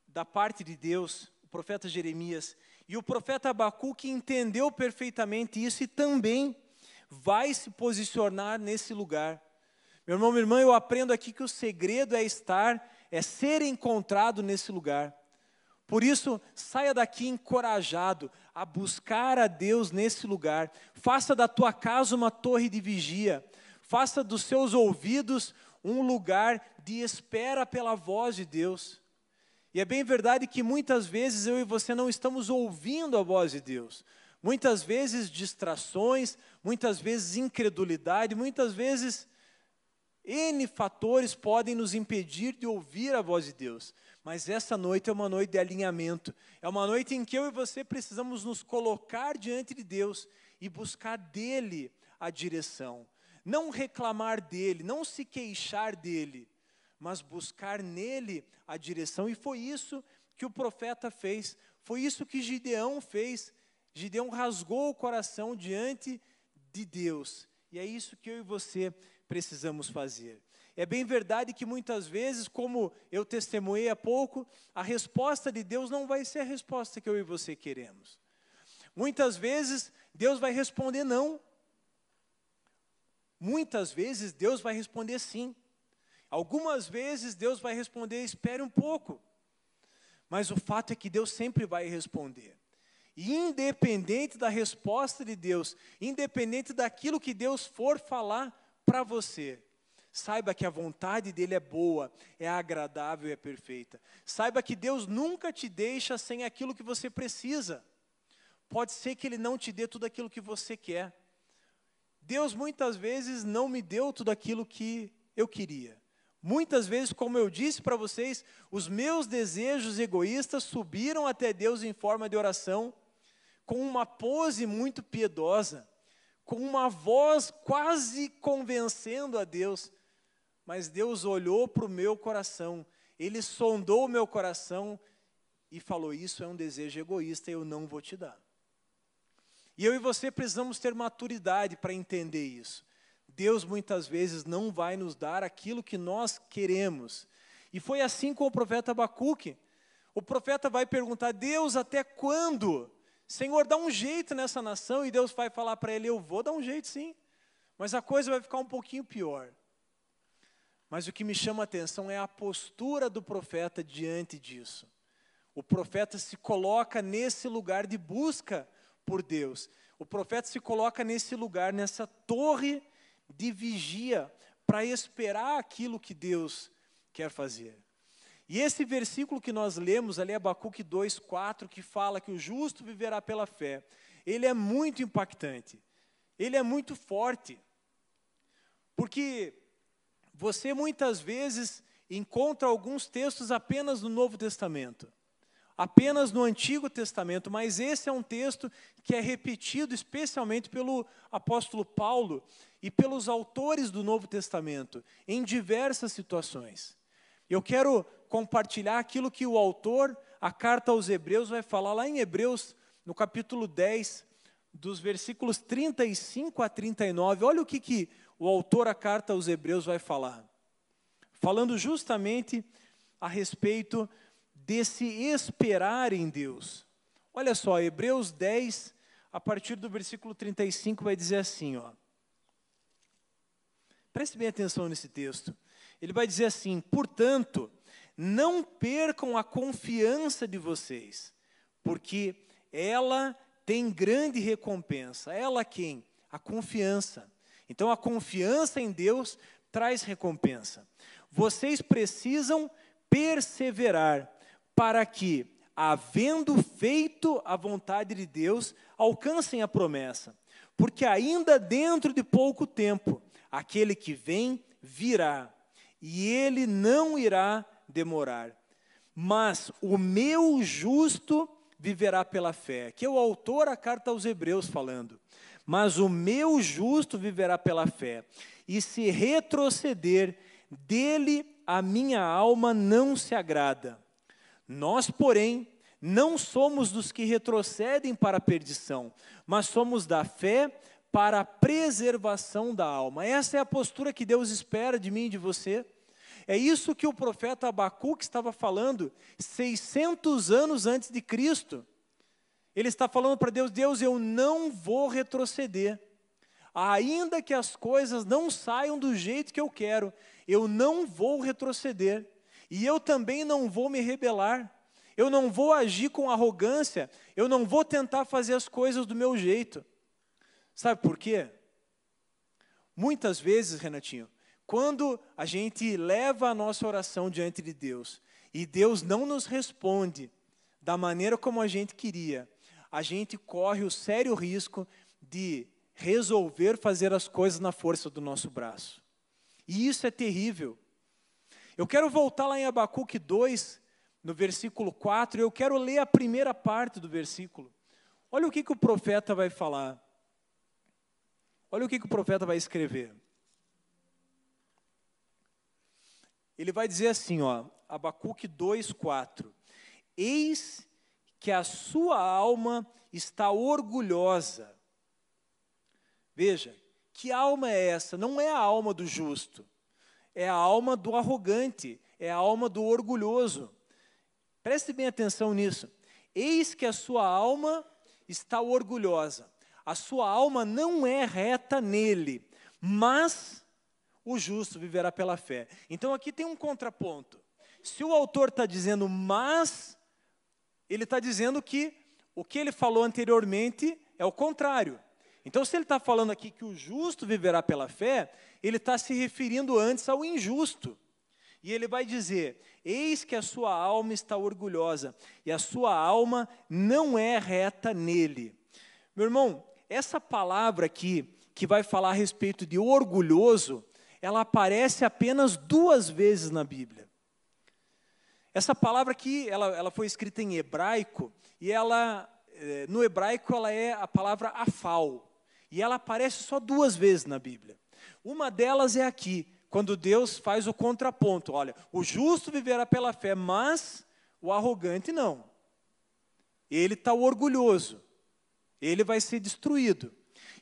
da parte de Deus, profeta Jeremias, e o profeta Abacuque entendeu perfeitamente isso e também vai se posicionar nesse lugar. Meu irmão, minha irmã, eu aprendo aqui que o segredo é estar, é ser encontrado nesse lugar. Por isso, saia daqui encorajado a buscar a Deus nesse lugar. Faça da tua casa uma torre de vigia. Faça dos seus ouvidos um lugar de espera pela voz de Deus. E é bem verdade que muitas vezes eu e você não estamos ouvindo a voz de Deus. Muitas vezes distrações, muitas vezes incredulidade, muitas vezes N fatores podem nos impedir de ouvir a voz de Deus. Mas essa noite é uma noite de alinhamento. É uma noite em que eu e você precisamos nos colocar diante de Deus e buscar dele a direção não reclamar dele, não se queixar dele, mas buscar nele a direção. E foi isso que o profeta fez, foi isso que Gideão fez. Gideão rasgou o coração diante de Deus. E é isso que eu e você precisamos fazer. É bem verdade que muitas vezes, como eu testemunhei há pouco, a resposta de Deus não vai ser a resposta que eu e você queremos. Muitas vezes Deus vai responder não. Muitas vezes Deus vai responder sim. Algumas vezes Deus vai responder, espere um pouco. Mas o fato é que Deus sempre vai responder. E independente da resposta de Deus, independente daquilo que Deus for falar para você, saiba que a vontade dele é boa, é agradável é perfeita. Saiba que Deus nunca te deixa sem aquilo que você precisa. Pode ser que ele não te dê tudo aquilo que você quer. Deus muitas vezes não me deu tudo aquilo que eu queria. Muitas vezes, como eu disse para vocês, os meus desejos egoístas subiram até Deus em forma de oração, com uma pose muito piedosa, com uma voz quase convencendo a Deus. Mas Deus olhou para o meu coração, Ele sondou o meu coração e falou: Isso é um desejo egoísta, eu não vou te dar. E eu e você precisamos ter maturidade para entender isso. Deus muitas vezes não vai nos dar aquilo que nós queremos. E foi assim com o profeta Abacuque. O profeta vai perguntar: Deus, até quando? Senhor, dá um jeito nessa nação. E Deus vai falar para ele: Eu vou dar um jeito sim, mas a coisa vai ficar um pouquinho pior. Mas o que me chama a atenção é a postura do profeta diante disso. O profeta se coloca nesse lugar de busca por Deus. O profeta se coloca nesse lugar, nessa torre de vigia, para esperar aquilo que Deus quer fazer. E esse versículo que nós lemos ali, Abacuque 2, 4, que fala que o justo viverá pela fé, ele é muito impactante, ele é muito forte, porque você muitas vezes encontra alguns textos apenas no Novo Testamento apenas no Antigo Testamento, mas esse é um texto que é repetido especialmente pelo apóstolo Paulo e pelos autores do Novo Testamento, em diversas situações. Eu quero compartilhar aquilo que o autor, a carta aos Hebreus, vai falar lá em Hebreus, no capítulo 10, dos versículos 35 a 39. Olha o que, que o autor, a carta aos Hebreus, vai falar. Falando justamente a respeito desse esperar em Deus. Olha só, Hebreus 10, a partir do versículo 35, vai dizer assim, ó. Preste bem atenção nesse texto. Ele vai dizer assim: portanto, não percam a confiança de vocês, porque ela tem grande recompensa. Ela quem? A confiança. Então a confiança em Deus traz recompensa. Vocês precisam perseverar para que, havendo feito a vontade de Deus, alcancem a promessa. Porque ainda dentro de pouco tempo, aquele que vem virá, e ele não irá demorar. Mas o meu justo viverá pela fé. Que é o autor a carta aos Hebreus falando. Mas o meu justo viverá pela fé. E se retroceder, dele a minha alma não se agrada. Nós, porém, não somos dos que retrocedem para a perdição, mas somos da fé para a preservação da alma. Essa é a postura que Deus espera de mim e de você. É isso que o profeta Abacuque estava falando 600 anos antes de Cristo. Ele está falando para Deus: Deus, eu não vou retroceder. Ainda que as coisas não saiam do jeito que eu quero, eu não vou retroceder. E eu também não vou me rebelar. Eu não vou agir com arrogância. Eu não vou tentar fazer as coisas do meu jeito. Sabe por quê? Muitas vezes, Renatinho, quando a gente leva a nossa oração diante de Deus e Deus não nos responde da maneira como a gente queria, a gente corre o sério risco de resolver fazer as coisas na força do nosso braço. E isso é terrível. Eu quero voltar lá em Abacuque 2, no versículo 4, e eu quero ler a primeira parte do versículo. Olha o que, que o profeta vai falar. Olha o que, que o profeta vai escrever. Ele vai dizer assim, ó, Abacuque 2, 4. Eis que a sua alma está orgulhosa. Veja, que alma é essa? Não é a alma do justo é a alma do arrogante, é a alma do orgulhoso. Preste bem atenção nisso. Eis que a sua alma está orgulhosa. A sua alma não é reta nele, mas o justo viverá pela fé. Então aqui tem um contraponto. Se o autor está dizendo mas, ele está dizendo que o que ele falou anteriormente é o contrário. Então, se ele está falando aqui que o justo viverá pela fé, ele está se referindo antes ao injusto. E ele vai dizer: Eis que a sua alma está orgulhosa, e a sua alma não é reta nele. Meu irmão, essa palavra aqui, que vai falar a respeito de orgulhoso, ela aparece apenas duas vezes na Bíblia. Essa palavra aqui, ela, ela foi escrita em hebraico, e ela, eh, no hebraico, ela é a palavra afal. E ela aparece só duas vezes na Bíblia. Uma delas é aqui, quando Deus faz o contraponto. Olha, o justo viverá pela fé, mas o arrogante não. Ele está orgulhoso. Ele vai ser destruído.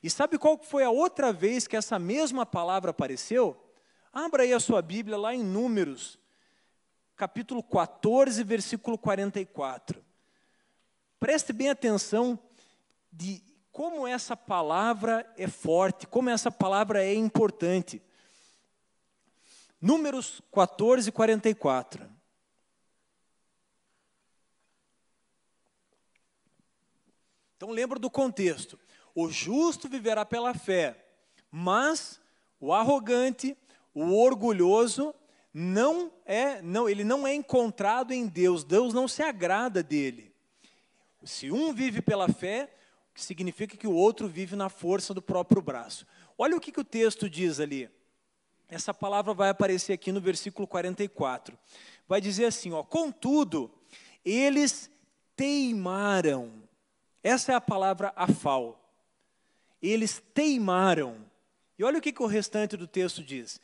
E sabe qual foi a outra vez que essa mesma palavra apareceu? Abra aí a sua Bíblia lá em Números, capítulo 14, versículo 44. Preste bem atenção de como essa palavra é forte, como essa palavra é importante. Números 14, 44. Então lembra do contexto. O justo viverá pela fé, mas o arrogante, o orgulhoso não é, não, ele não é encontrado em Deus. Deus não se agrada dele. Se um vive pela fé, que significa que o outro vive na força do próprio braço. Olha o que, que o texto diz ali. Essa palavra vai aparecer aqui no versículo 44. Vai dizer assim: ó, contudo, eles teimaram. Essa é a palavra afal. Eles teimaram. E olha o que, que o restante do texto diz.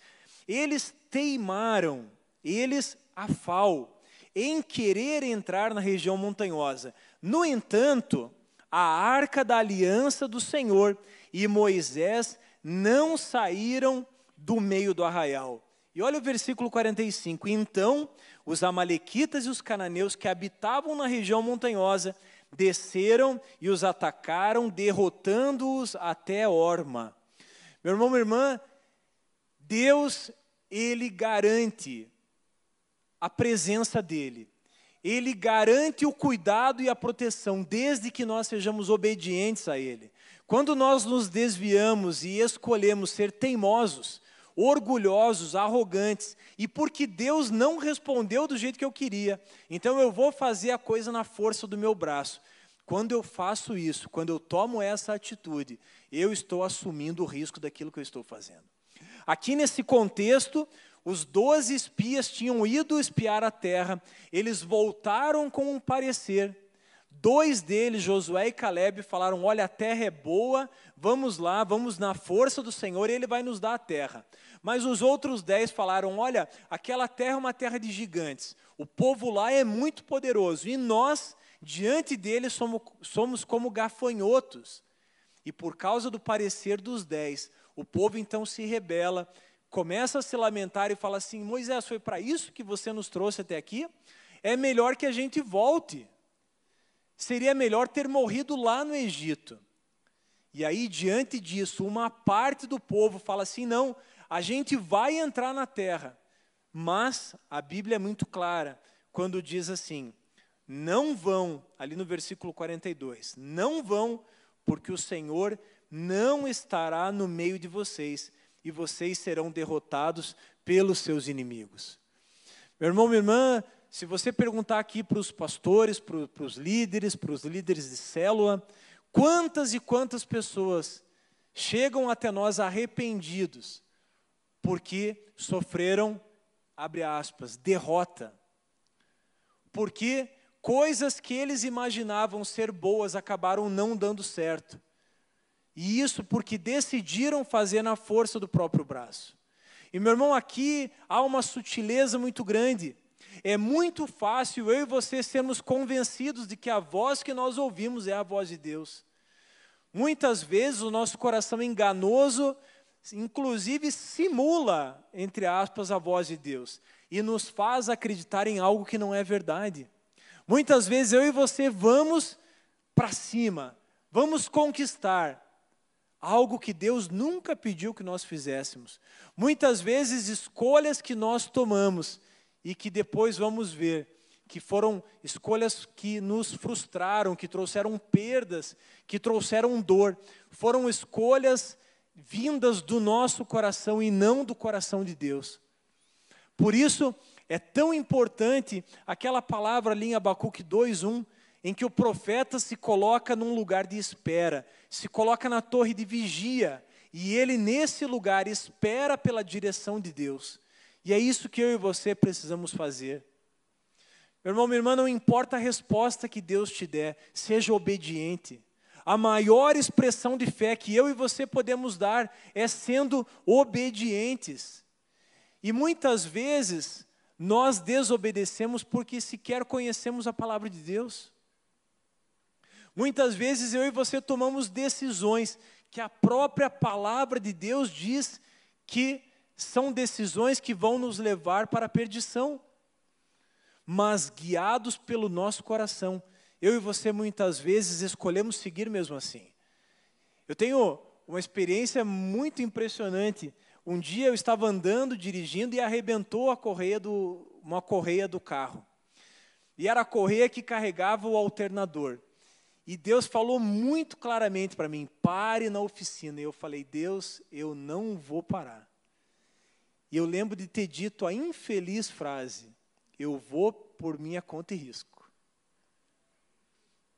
Eles teimaram eles afal, em querer entrar na região montanhosa. No entanto, a arca da aliança do Senhor e Moisés não saíram do meio do arraial. E olha o versículo 45. Então, os amalequitas e os cananeus que habitavam na região montanhosa desceram e os atacaram, derrotando-os até Orma. Meu irmão, minha irmã, Deus, ele garante a presença dele. Ele garante o cuidado e a proteção, desde que nós sejamos obedientes a ele. Quando nós nos desviamos e escolhemos ser teimosos, orgulhosos, arrogantes, e porque Deus não respondeu do jeito que eu queria, então eu vou fazer a coisa na força do meu braço. Quando eu faço isso, quando eu tomo essa atitude, eu estou assumindo o risco daquilo que eu estou fazendo. Aqui nesse contexto, os doze espias tinham ido espiar a terra, eles voltaram com um parecer. Dois deles, Josué e Caleb, falaram: Olha, a terra é boa, vamos lá, vamos na força do Senhor e Ele vai nos dar a terra. Mas os outros dez falaram: Olha, aquela terra é uma terra de gigantes, o povo lá é muito poderoso e nós, diante deles, somos, somos como gafanhotos. E por causa do parecer dos dez, o povo então se rebela, começa a se lamentar e fala assim: Moisés, foi para isso que você nos trouxe até aqui? É melhor que a gente volte. Seria melhor ter morrido lá no Egito. E aí, diante disso, uma parte do povo fala assim: não, a gente vai entrar na terra. Mas a Bíblia é muito clara quando diz assim: não vão, ali no versículo 42, não vão, porque o Senhor não estará no meio de vocês e vocês serão derrotados pelos seus inimigos. Meu irmão, minha irmã, se você perguntar aqui para os pastores, para, os líderes, para os líderes de célula, quantas e quantas pessoas chegam até nós arrependidos porque sofreram, abre aspas, derrota. Porque coisas que eles imaginavam ser boas acabaram não dando certo. E isso porque decidiram fazer na força do próprio braço. E meu irmão, aqui há uma sutileza muito grande. É muito fácil eu e você sermos convencidos de que a voz que nós ouvimos é a voz de Deus. Muitas vezes o nosso coração enganoso, inclusive simula, entre aspas, a voz de Deus e nos faz acreditar em algo que não é verdade. Muitas vezes eu e você vamos para cima, vamos conquistar, algo que Deus nunca pediu que nós fizéssemos. Muitas vezes, escolhas que nós tomamos e que depois vamos ver que foram escolhas que nos frustraram, que trouxeram perdas, que trouxeram dor, foram escolhas vindas do nosso coração e não do coração de Deus. Por isso, é tão importante aquela palavra ali em Abacuque 2:1, em que o profeta se coloca num lugar de espera, se coloca na torre de vigia, e ele nesse lugar espera pela direção de Deus. E é isso que eu e você precisamos fazer. Meu irmão, minha irmã, não importa a resposta que Deus te der, seja obediente. A maior expressão de fé que eu e você podemos dar é sendo obedientes. E muitas vezes nós desobedecemos porque sequer conhecemos a palavra de Deus. Muitas vezes eu e você tomamos decisões que a própria palavra de Deus diz que são decisões que vão nos levar para a perdição. Mas guiados pelo nosso coração, eu e você muitas vezes escolhemos seguir mesmo assim. Eu tenho uma experiência muito impressionante. Um dia eu estava andando, dirigindo e arrebentou a correia do, uma correia do carro. E era a correia que carregava o alternador. E Deus falou muito claramente para mim: pare na oficina. E eu falei: Deus, eu não vou parar. E eu lembro de ter dito a infeliz frase: eu vou por minha conta e risco.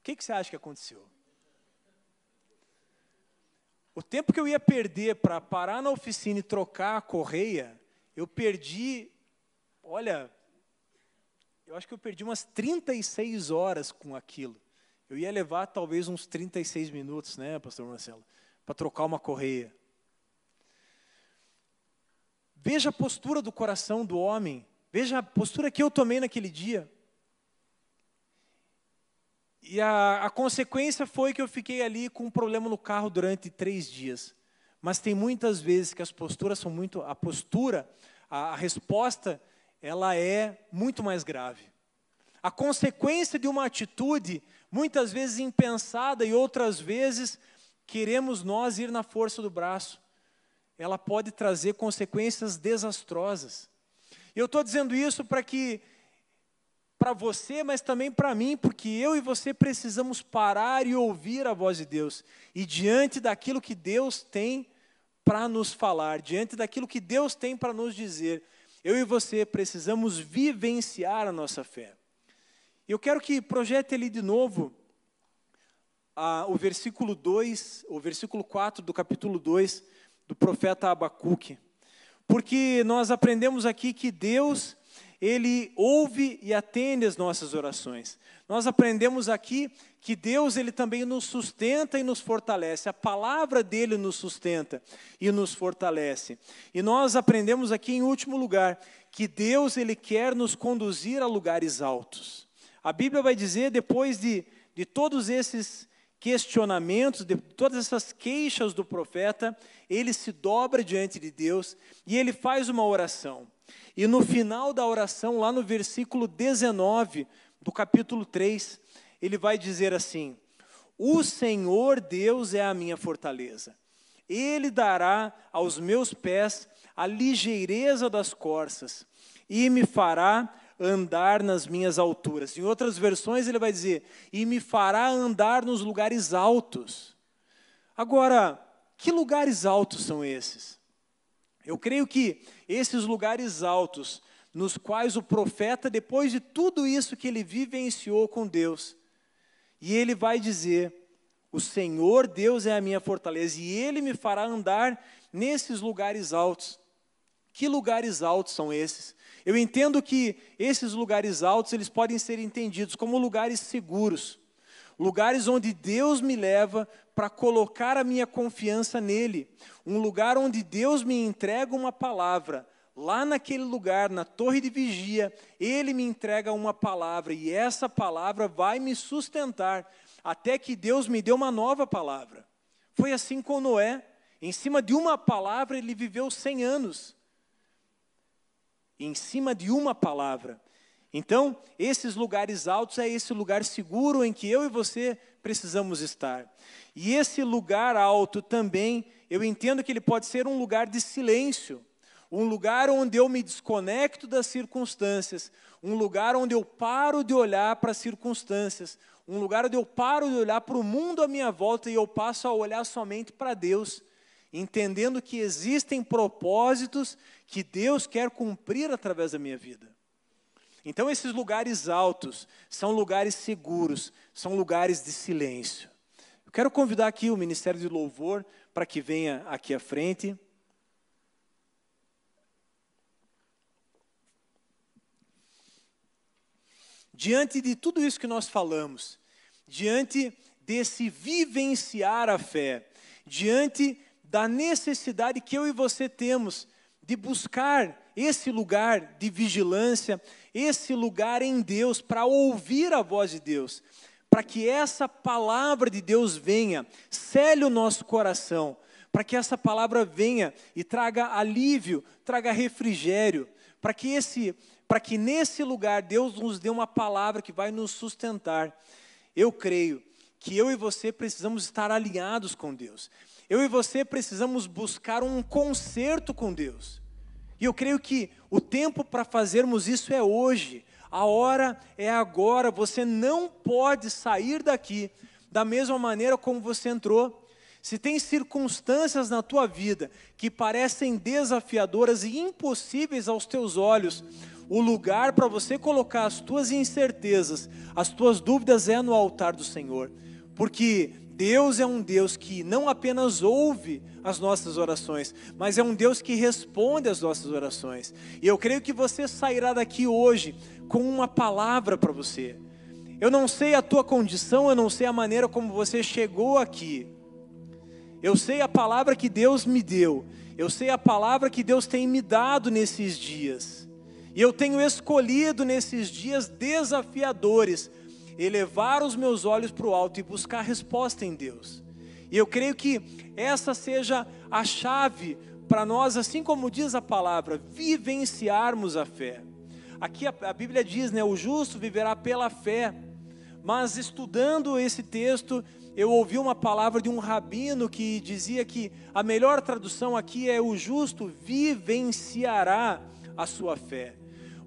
O que, que você acha que aconteceu? O tempo que eu ia perder para parar na oficina e trocar a correia, eu perdi, olha, eu acho que eu perdi umas 36 horas com aquilo. Eu ia levar talvez uns 36 minutos, né, pastor Marcelo, para trocar uma correia. Veja a postura do coração do homem Veja a postura que eu tomei naquele dia. E a, a consequência foi que eu fiquei ali com um problema no carro durante três dias. Mas tem muitas vezes que as posturas são muito. A postura, a, a resposta, ela é muito mais grave. A consequência de uma atitude, muitas vezes impensada e outras vezes queremos nós ir na força do braço, ela pode trazer consequências desastrosas. Eu estou dizendo isso para que para você, mas também para mim, porque eu e você precisamos parar e ouvir a voz de Deus. E diante daquilo que Deus tem para nos falar, diante daquilo que Deus tem para nos dizer, eu e você precisamos vivenciar a nossa fé. Eu quero que projete ali de novo ah, o versículo 2, o versículo 4 do capítulo 2 do profeta Abacuque. Porque nós aprendemos aqui que Deus ele ouve e atende as nossas orações. Nós aprendemos aqui que Deus ele também nos sustenta e nos fortalece. A palavra dele nos sustenta e nos fortalece. E nós aprendemos aqui em último lugar que Deus ele quer nos conduzir a lugares altos. A Bíblia vai dizer depois de, de todos esses questionamentos, de todas essas queixas do profeta, ele se dobra diante de Deus e ele faz uma oração. E no final da oração, lá no versículo 19 do capítulo 3, ele vai dizer assim: O Senhor Deus é a minha fortaleza. Ele dará aos meus pés a ligeireza das corças e me fará andar nas minhas alturas. Em outras versões ele vai dizer: e me fará andar nos lugares altos. Agora, que lugares altos são esses? Eu creio que esses lugares altos, nos quais o profeta, depois de tudo isso que ele vivenciou com Deus, e ele vai dizer: O Senhor Deus é a minha fortaleza, e ele me fará andar nesses lugares altos. Que lugares altos são esses? Eu entendo que esses lugares altos, eles podem ser entendidos como lugares seguros, lugares onde Deus me leva para colocar a minha confiança nele, um lugar onde Deus me entrega uma palavra. Lá naquele lugar, na torre de vigia, ele me entrega uma palavra e essa palavra vai me sustentar até que Deus me dê uma nova palavra. Foi assim com Noé. Em cima de uma palavra ele viveu 100 anos. Em cima de uma palavra. Então, esses lugares altos é esse lugar seguro em que eu e você precisamos estar. E esse lugar alto também, eu entendo que ele pode ser um lugar de silêncio, um lugar onde eu me desconecto das circunstâncias, um lugar onde eu paro de olhar para as circunstâncias, um lugar onde eu paro de olhar para o mundo à minha volta e eu passo a olhar somente para Deus, entendendo que existem propósitos que Deus quer cumprir através da minha vida. Então, esses lugares altos são lugares seguros, são lugares de silêncio. Eu quero convidar aqui o Ministério de Louvor para que venha aqui à frente. Diante de tudo isso que nós falamos, diante desse vivenciar a fé, diante da necessidade que eu e você temos de buscar esse lugar de vigilância, esse lugar em Deus, para ouvir a voz de Deus, para que essa palavra de Deus venha, cele o nosso coração, para que essa palavra venha e traga alívio, traga refrigério, para que esse, para que nesse lugar Deus nos dê uma palavra que vai nos sustentar. Eu creio que eu e você precisamos estar alinhados com Deus. Eu e você precisamos buscar um conserto com Deus. E eu creio que o tempo para fazermos isso é hoje. A hora é agora. Você não pode sair daqui da mesma maneira como você entrou. Se tem circunstâncias na tua vida que parecem desafiadoras e impossíveis aos teus olhos, o lugar para você colocar as tuas incertezas, as tuas dúvidas é no altar do Senhor. Porque Deus é um Deus que não apenas ouve as nossas orações, mas é um Deus que responde às nossas orações. E eu creio que você sairá daqui hoje com uma palavra para você. Eu não sei a tua condição, eu não sei a maneira como você chegou aqui. Eu sei a palavra que Deus me deu, eu sei a palavra que Deus tem me dado nesses dias. E eu tenho escolhido nesses dias desafiadores elevar os meus olhos para o alto e buscar resposta em Deus. E eu creio que essa seja a chave para nós, assim como diz a palavra, vivenciarmos a fé. Aqui a, a Bíblia diz, né, o justo viverá pela fé. Mas estudando esse texto, eu ouvi uma palavra de um rabino que dizia que a melhor tradução aqui é o justo vivenciará a sua fé.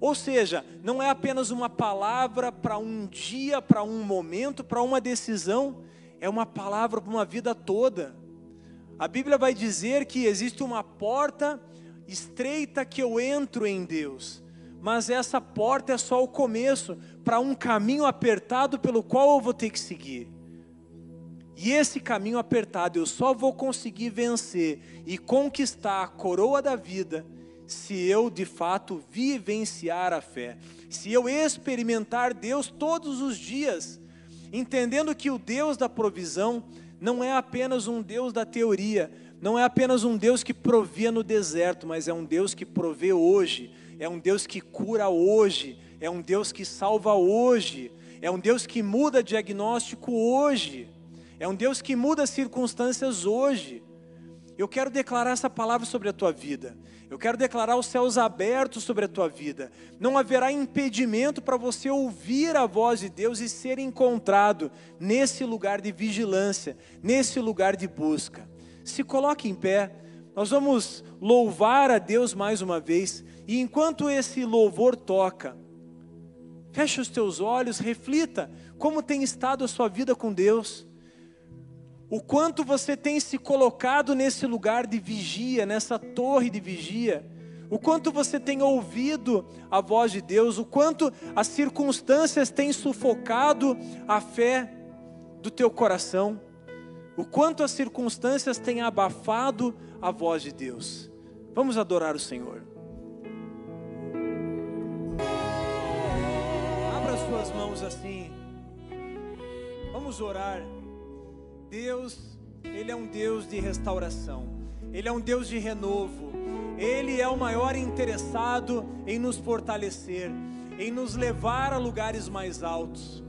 Ou seja, não é apenas uma palavra para um dia, para um momento, para uma decisão, é uma palavra para uma vida toda. A Bíblia vai dizer que existe uma porta estreita que eu entro em Deus, mas essa porta é só o começo para um caminho apertado pelo qual eu vou ter que seguir. E esse caminho apertado eu só vou conseguir vencer e conquistar a coroa da vida se eu de fato vivenciar a fé, se eu experimentar Deus todos os dias, entendendo que o Deus da provisão não é apenas um Deus da teoria, não é apenas um Deus que provia no deserto, mas é um Deus que provê hoje, é um Deus que cura hoje, é um Deus que salva hoje, é um Deus que muda diagnóstico hoje, é um Deus que muda circunstâncias hoje. Eu quero declarar essa palavra sobre a tua vida. Eu quero declarar os céus abertos sobre a tua vida. Não haverá impedimento para você ouvir a voz de Deus e ser encontrado nesse lugar de vigilância, nesse lugar de busca. Se coloque em pé. Nós vamos louvar a Deus mais uma vez. E enquanto esse louvor toca, feche os teus olhos, reflita como tem estado a sua vida com Deus o quanto você tem se colocado nesse lugar de vigia, nessa torre de vigia, o quanto você tem ouvido a voz de Deus, o quanto as circunstâncias têm sufocado a fé do teu coração, o quanto as circunstâncias têm abafado a voz de Deus. Vamos adorar o Senhor. Abra suas mãos assim. Vamos orar. Deus, Ele é um Deus de restauração, Ele é um Deus de renovo, Ele é o maior interessado em nos fortalecer, em nos levar a lugares mais altos.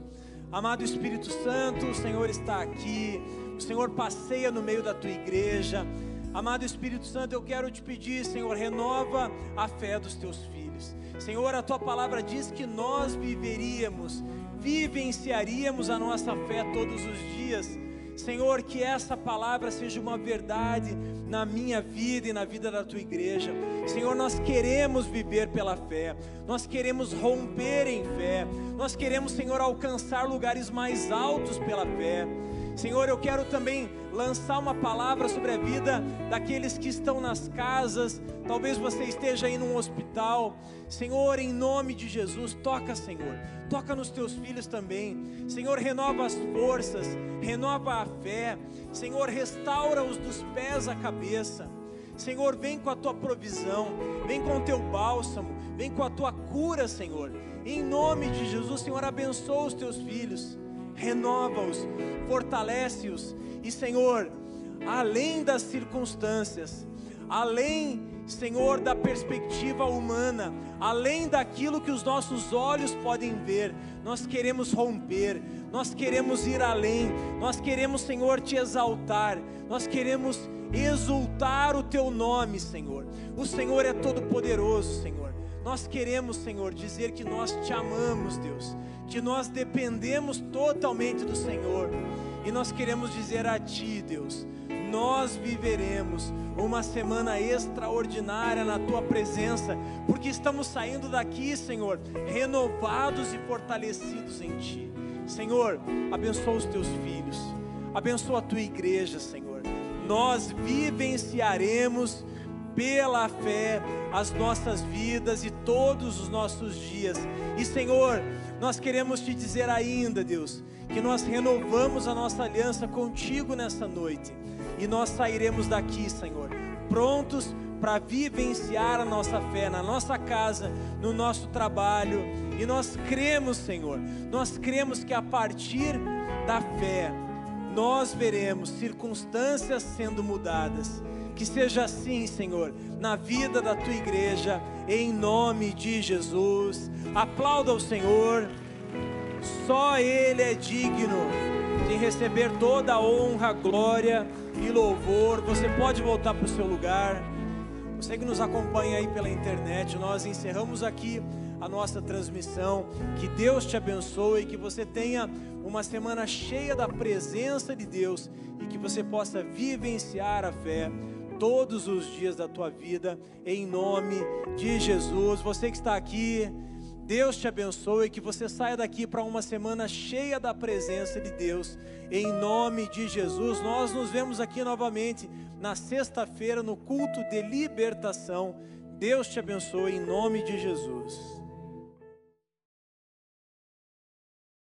Amado Espírito Santo, o Senhor está aqui, o Senhor passeia no meio da tua igreja. Amado Espírito Santo, eu quero te pedir, Senhor, renova a fé dos teus filhos. Senhor, a tua palavra diz que nós viveríamos, vivenciaríamos a nossa fé todos os dias Senhor, que essa palavra seja uma verdade na minha vida e na vida da tua igreja. Senhor, nós queremos viver pela fé, nós queremos romper em fé, nós queremos, Senhor, alcançar lugares mais altos pela fé. Senhor, eu quero também lançar uma palavra sobre a vida daqueles que estão nas casas, talvez você esteja aí num hospital. Senhor, em nome de Jesus, toca, Senhor, toca nos teus filhos também. Senhor, renova as forças, renova a fé. Senhor, restaura-os dos pés à cabeça. Senhor, vem com a tua provisão, vem com o teu bálsamo, vem com a tua cura, Senhor. Em nome de Jesus, Senhor, abençoa os teus filhos renova-os, fortalece-os. E, Senhor, além das circunstâncias, além, Senhor, da perspectiva humana, além daquilo que os nossos olhos podem ver, nós queremos romper, nós queremos ir além, nós queremos, Senhor, te exaltar, nós queremos exultar o teu nome, Senhor. O Senhor é todo-poderoso, Senhor. Nós queremos, Senhor, dizer que nós te amamos, Deus que nós dependemos totalmente do Senhor. E nós queremos dizer a Ti, Deus, nós viveremos uma semana extraordinária na Tua presença, porque estamos saindo daqui, Senhor, renovados e fortalecidos em Ti. Senhor, abençoa os Teus filhos, abençoa a Tua igreja, Senhor. Nós vivenciaremos pela fé as nossas vidas e todos os nossos dias. E Senhor, nós queremos te dizer ainda, Deus, que nós renovamos a nossa aliança contigo nessa noite e nós sairemos daqui, Senhor, prontos para vivenciar a nossa fé na nossa casa, no nosso trabalho. E nós cremos, Senhor, nós cremos que a partir da fé, nós veremos circunstâncias sendo mudadas. Que seja assim, Senhor, na vida da tua igreja, em nome de Jesus. Aplauda o Senhor, só Ele é digno de receber toda a honra, glória e louvor. Você pode voltar para o seu lugar. Você que nos acompanha aí pela internet, nós encerramos aqui a nossa transmissão. Que Deus te abençoe, que você tenha uma semana cheia da presença de Deus e que você possa vivenciar a fé todos os dias da tua vida, em nome de Jesus. Você que está aqui, Deus te abençoe e que você saia daqui para uma semana cheia da presença de Deus, em nome de Jesus. Nós nos vemos aqui novamente na sexta-feira no culto de libertação. Deus te abençoe em nome de Jesus.